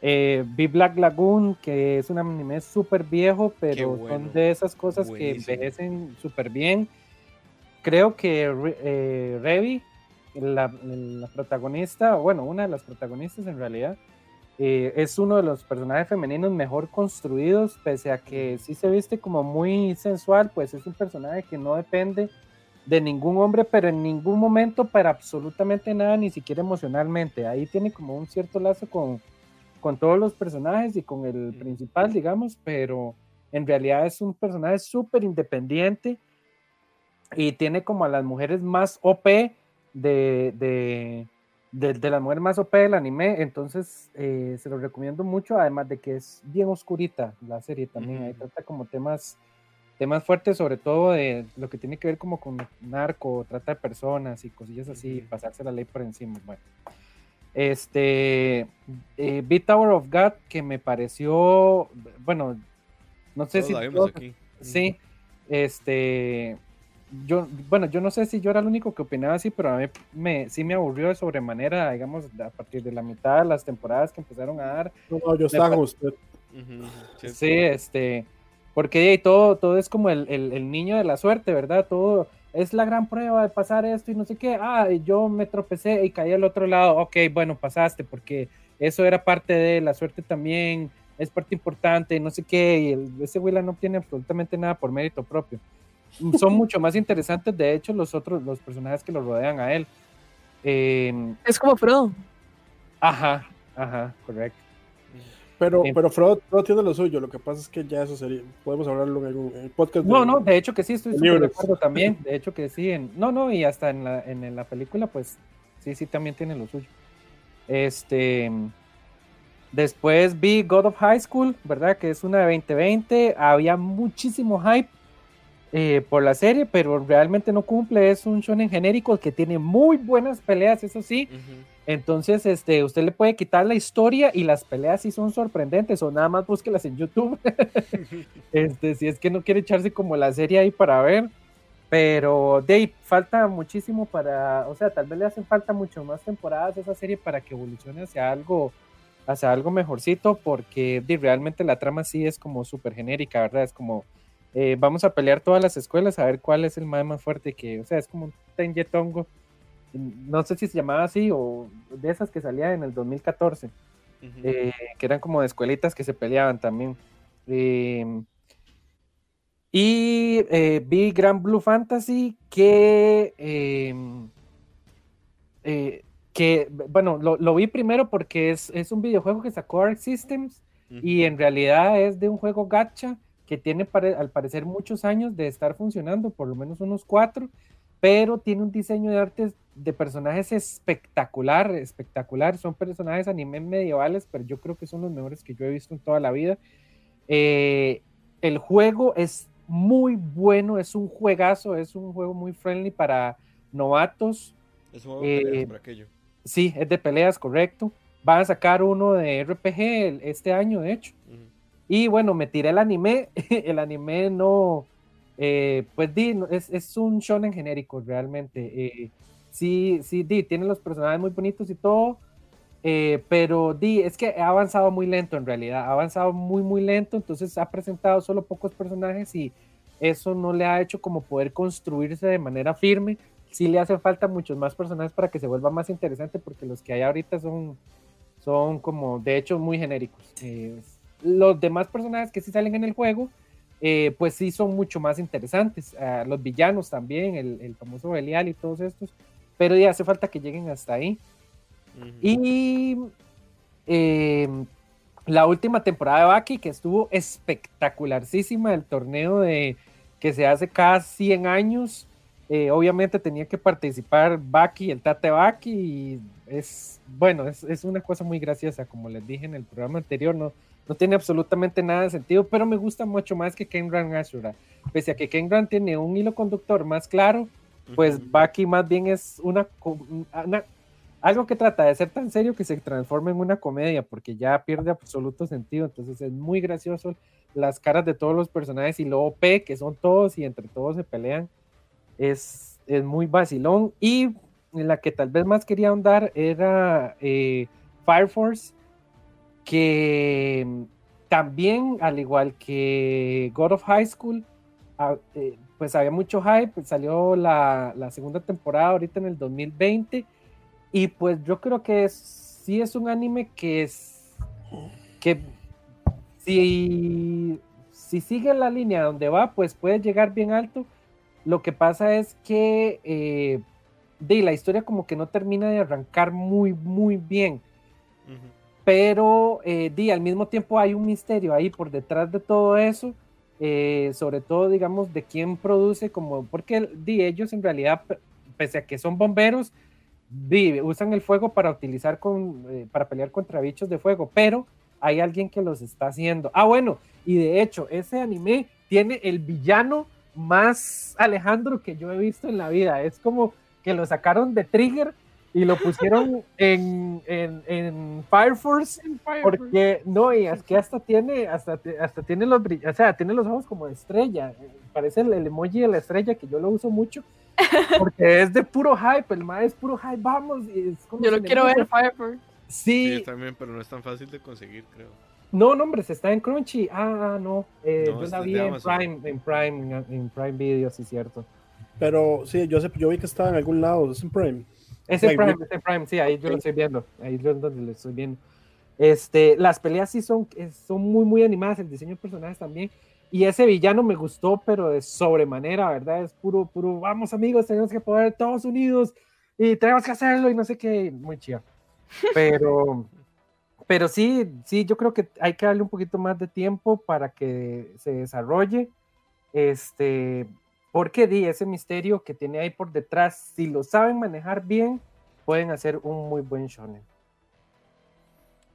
[SPEAKER 4] Eh, vi Black Lagoon, que es un anime súper viejo, pero son de esas cosas que envejecen súper bien. Creo que eh, Revi, la, la, protagonista, bueno, una de las protagonistas en realidad, eh, es uno de los personajes femeninos mejor construidos, pese a que sí se viste como muy sensual, pues es un personaje que no depende de ningún hombre, pero en ningún momento para absolutamente nada, ni siquiera emocionalmente. Ahí tiene como un cierto lazo con, con todos los personajes y con el principal, digamos, pero en realidad es un personaje súper independiente y tiene como a las mujeres más OP de, de, de, las mujeres más OP del anime, entonces eh, se lo recomiendo mucho, además de que es bien oscurita la serie también, ahí trata como temas temas fuertes, sobre todo de lo que tiene que ver como con narco, trata de personas y cosillas así, pasarse la ley por encima. Bueno, este, eh, Beat Tower of God, que me pareció, bueno, no sé si... Sí, este, yo, bueno, yo no sé si yo era el único que opinaba así, pero a mí me, sí me aburrió de sobremanera, digamos, a partir de la mitad de las temporadas que empezaron a dar.
[SPEAKER 3] No, yo estaba usted.
[SPEAKER 4] sí, este, porque todo, todo es como el, el, niño de la suerte, ¿verdad? Todo es la gran prueba de pasar esto y no sé qué. Ah, yo me tropecé y caí al otro lado. Ok, bueno, pasaste porque eso era parte de la suerte también, es parte importante, no sé qué. Y el, ese Willa no tiene absolutamente nada por mérito propio. Son mucho más interesantes, de hecho, los otros, los personajes que lo rodean a él. Em,
[SPEAKER 2] es como Frodo.
[SPEAKER 4] Ajá, ajá, correcto.
[SPEAKER 3] Pero, pero Frodo, tiene lo suyo, lo que pasa es que ya eso sería, podemos hablarlo en el podcast.
[SPEAKER 4] No, no, de hecho que sí, estoy de acuerdo también, de hecho que sí, en, no, no, y hasta en la, en, la película, pues sí, sí, también tiene lo suyo. Este, después vi God of High School, ¿verdad? Que es una de 2020, había muchísimo hype eh, por la serie, pero realmente no cumple, es un shonen genérico que tiene muy buenas peleas, eso sí. Entonces, este, usted le puede quitar la historia y las peleas sí son sorprendentes, o nada más búsquelas en YouTube. este, si es que no quiere echarse como la serie ahí para ver. Pero Dave, falta muchísimo para, o sea, tal vez le hacen falta mucho más temporadas a esa serie para que evolucione hacia algo, hacia algo mejorcito, porque realmente la trama sí es como súper genérica, ¿verdad? Es como, eh, vamos a pelear todas las escuelas a ver cuál es el más, más fuerte que, o sea, es como un Tenyetongo. No sé si se llamaba así o de esas que salían en el 2014, eh, que eran como de escuelitas que se peleaban también. Em, y eh, vi Grand Blue Fantasy que, em, eh, que bueno, lo, vi primero porque es, es, un videojuego que sacó Arc Systems y en realidad es de un juego gacha que tiene al parecer muchos años de estar funcionando, por lo menos unos cuatro, pero tiene un diseño de arte de personajes espectacular, espectacular. Son personajes anime medievales, pero yo creo que son los mejores que yo he visto en toda la vida. Eh, el juego es muy bueno, es un juegazo, es un juego muy friendly para novatos.
[SPEAKER 1] Es un juego de peleas eh, aquello.
[SPEAKER 4] Sí, es de peleas, correcto. Van a sacar uno de RPG este año, de hecho. Y bueno, me tiré el anime. el anime no, eh, pues di, es, es, un shonen genérico realmente. Eh, sí, sí, di, tiene los personajes muy bonitos y todo, eh, pero di, es que ha avanzado muy lento en realidad, ha avanzado muy, muy lento, entonces ha presentado solo pocos personajes y eso no le ha hecho como poder construirse de manera firme. Sí le hacen falta muchos más personajes para que se vuelva más interesante porque los que hay ahorita son, son como, de hecho, muy genéricos. Los demás personajes que sí salen en el juego, eh, pues sí son mucho más interesantes. Ah, los villanos también, el, famoso Belial y todos estos, pero ya hace falta que lleguen hasta ahí. Y em, la última temporada de Baki, que estuvo espectacularísima, el torneo de, que se hace cada 100 años. Eh, obviamente tenía que participar Baki, el Tate Baki, y es, bueno, es, es, una cosa muy graciosa, como les dije en el programa anterior, no, no tiene absolutamente nada de sentido, pero me gusta mucho más que Kenran Ashura. Pese a que Kenran tiene un hilo conductor más claro, pues Baki más bien es una, algo que trata de ser tan serio que se transforma en una comedia, porque ya pierde absoluto sentido. Entonces es muy gracioso las caras de todos los personajes y luego P, que son todos y entre todos se pelean. Es, es muy vacilón. Y la que tal vez más quería ahondar era eh, Fire Force que también, al igual que God of High School, ah, eh, pues había mucho hype, salió la, segunda temporada ahorita en el 2020 y pues yo creo que sí es un anime que es que si, si sigue la línea donde va, pues puede llegar bien alto, Lo que pasa es que eh, de, la historia como que no termina de arrancar muy, muy bien. Pero eh, di, al mismo tiempo hay un misterio ahí por detrás de todo eso. Eh, sobre todo, digamos, de quién produce, como, porque di, ellos en realidad, pese a que son bomberos, di, usan el fuego para utilizar con, eh, para pelear contra bichos de fuego, pero hay alguien que los está haciendo. Ah, bueno, y de hecho, ese anime tiene el villano más Alejandro que yo he visto en la vida. Es como que lo sacaron de Trigger y lo pusieron en, en, en, Fire Force, porque no, y es que hasta tiene, hasta, hasta tiene los o sea, tiene los ojos como de estrella, parece el, emoji de la estrella que yo lo uso mucho, porque es de puro hype, el más es puro hype, vamos.
[SPEAKER 2] yo lo quiero ver, Fire Force.
[SPEAKER 1] Sí. también, pero no es tan fácil de conseguir, creo.
[SPEAKER 4] No, no, hombre, se está en Crunchy. Ah, no. Eh, yo la vi en Prime, en Prime, en Prime Video, sí, cierto.
[SPEAKER 3] Pero sí, yo, sé, yo vi que estaba en algún lado, es en Prime.
[SPEAKER 4] Es en Prime, en Prime, sí, ahí yo lo estoy viendo. Ahí es donde lo estoy viendo. Este, las peleas sí son, son muy, muy animadas, el diseño de personajes también. Y ese villano me gustó, pero de sobremanera, ¿verdad? Es puro, puro, vamos amigos, tenemos que poder todos unidos y tenemos que hacerlo y no sé qué, muy chido. Pero, pero sí, sí, yo creo que hay que darle un poquito más de tiempo para que se desarrolle. Este, porque di ese misterio que tiene ahí por detrás, si lo saben manejar bien, pueden hacer un muy buen shonen.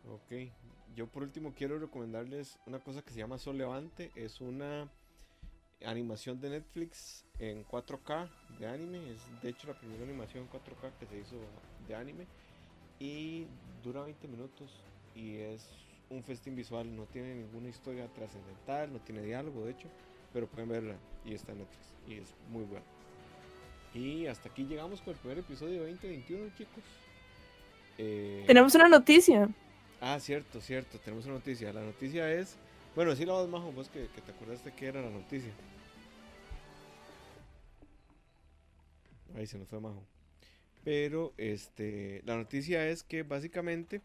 [SPEAKER 1] Ok, yo por último quiero recomendarles una cosa que se llama Sol Levante, es una animación de Netflix en 4K de anime, es de hecho la primera animación 4K que se hizo de anime y dura 20 minutos y es un festín visual, no tiene ninguna historia trascendental, no tiene diálogo de hecho, pero pueden verla y está en Netflix y es muy bueno. Y hasta aquí llegamos con el primer episodio 2021, chicos.
[SPEAKER 2] Eh, tenemos una noticia.
[SPEAKER 1] Ah, cierto, cierto, tenemos una noticia. La noticia es. Bueno, sí la vas más vos que, que te acordaste que era la noticia. Ahí se nos fue Majo. Pero este, la noticia es que básicamente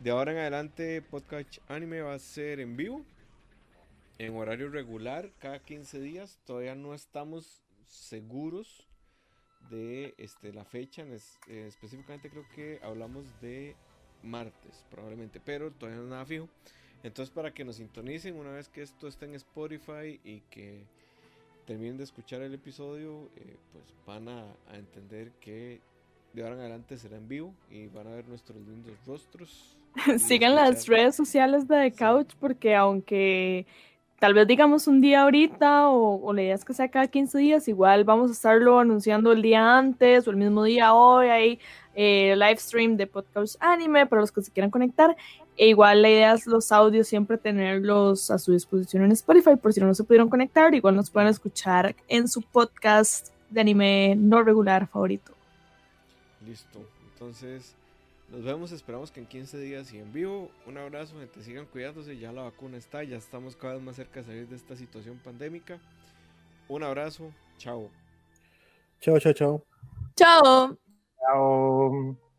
[SPEAKER 1] de ahora en adelante Podcast Anime va a ser en vivo en horario regular cada 15 días. Todavía no estamos seguros de este, la fecha. Eh, específicamente creo que hablamos de martes probablemente, pero todavía no es nada fijo. Entonces para que nos sintonicen una vez que esto esté en Spotify y que terminen de escuchar el episodio, eh, pues van a, a, entender que de ahora en adelante será en vivo y van a ver nuestros lindos rostros.
[SPEAKER 2] Sigan las redes sociales de The Couch porque aunque tal vez digamos un día ahorita o, la idea es que sea cada 15 días, igual vamos a estarlo anunciando el día antes o el mismo día hoy, hay eh, live stream de podcast anime para los que se quieran conectar. E igual la idea es los audios siempre tenerlos a su disposición en Spotify por si no se pudieron conectar, igual nos pueden escuchar en su podcast de anime no regular favorito.
[SPEAKER 1] Listo, entonces nos vemos, esperamos que en 15 días y en vivo. Un abrazo, gente, sigan cuidándose, ya la vacuna está, ya estamos cada vez más cerca de salir de esta situación pandémica. Un abrazo, chao.
[SPEAKER 3] Chao, chao, chao.
[SPEAKER 2] Chao.
[SPEAKER 4] Chao.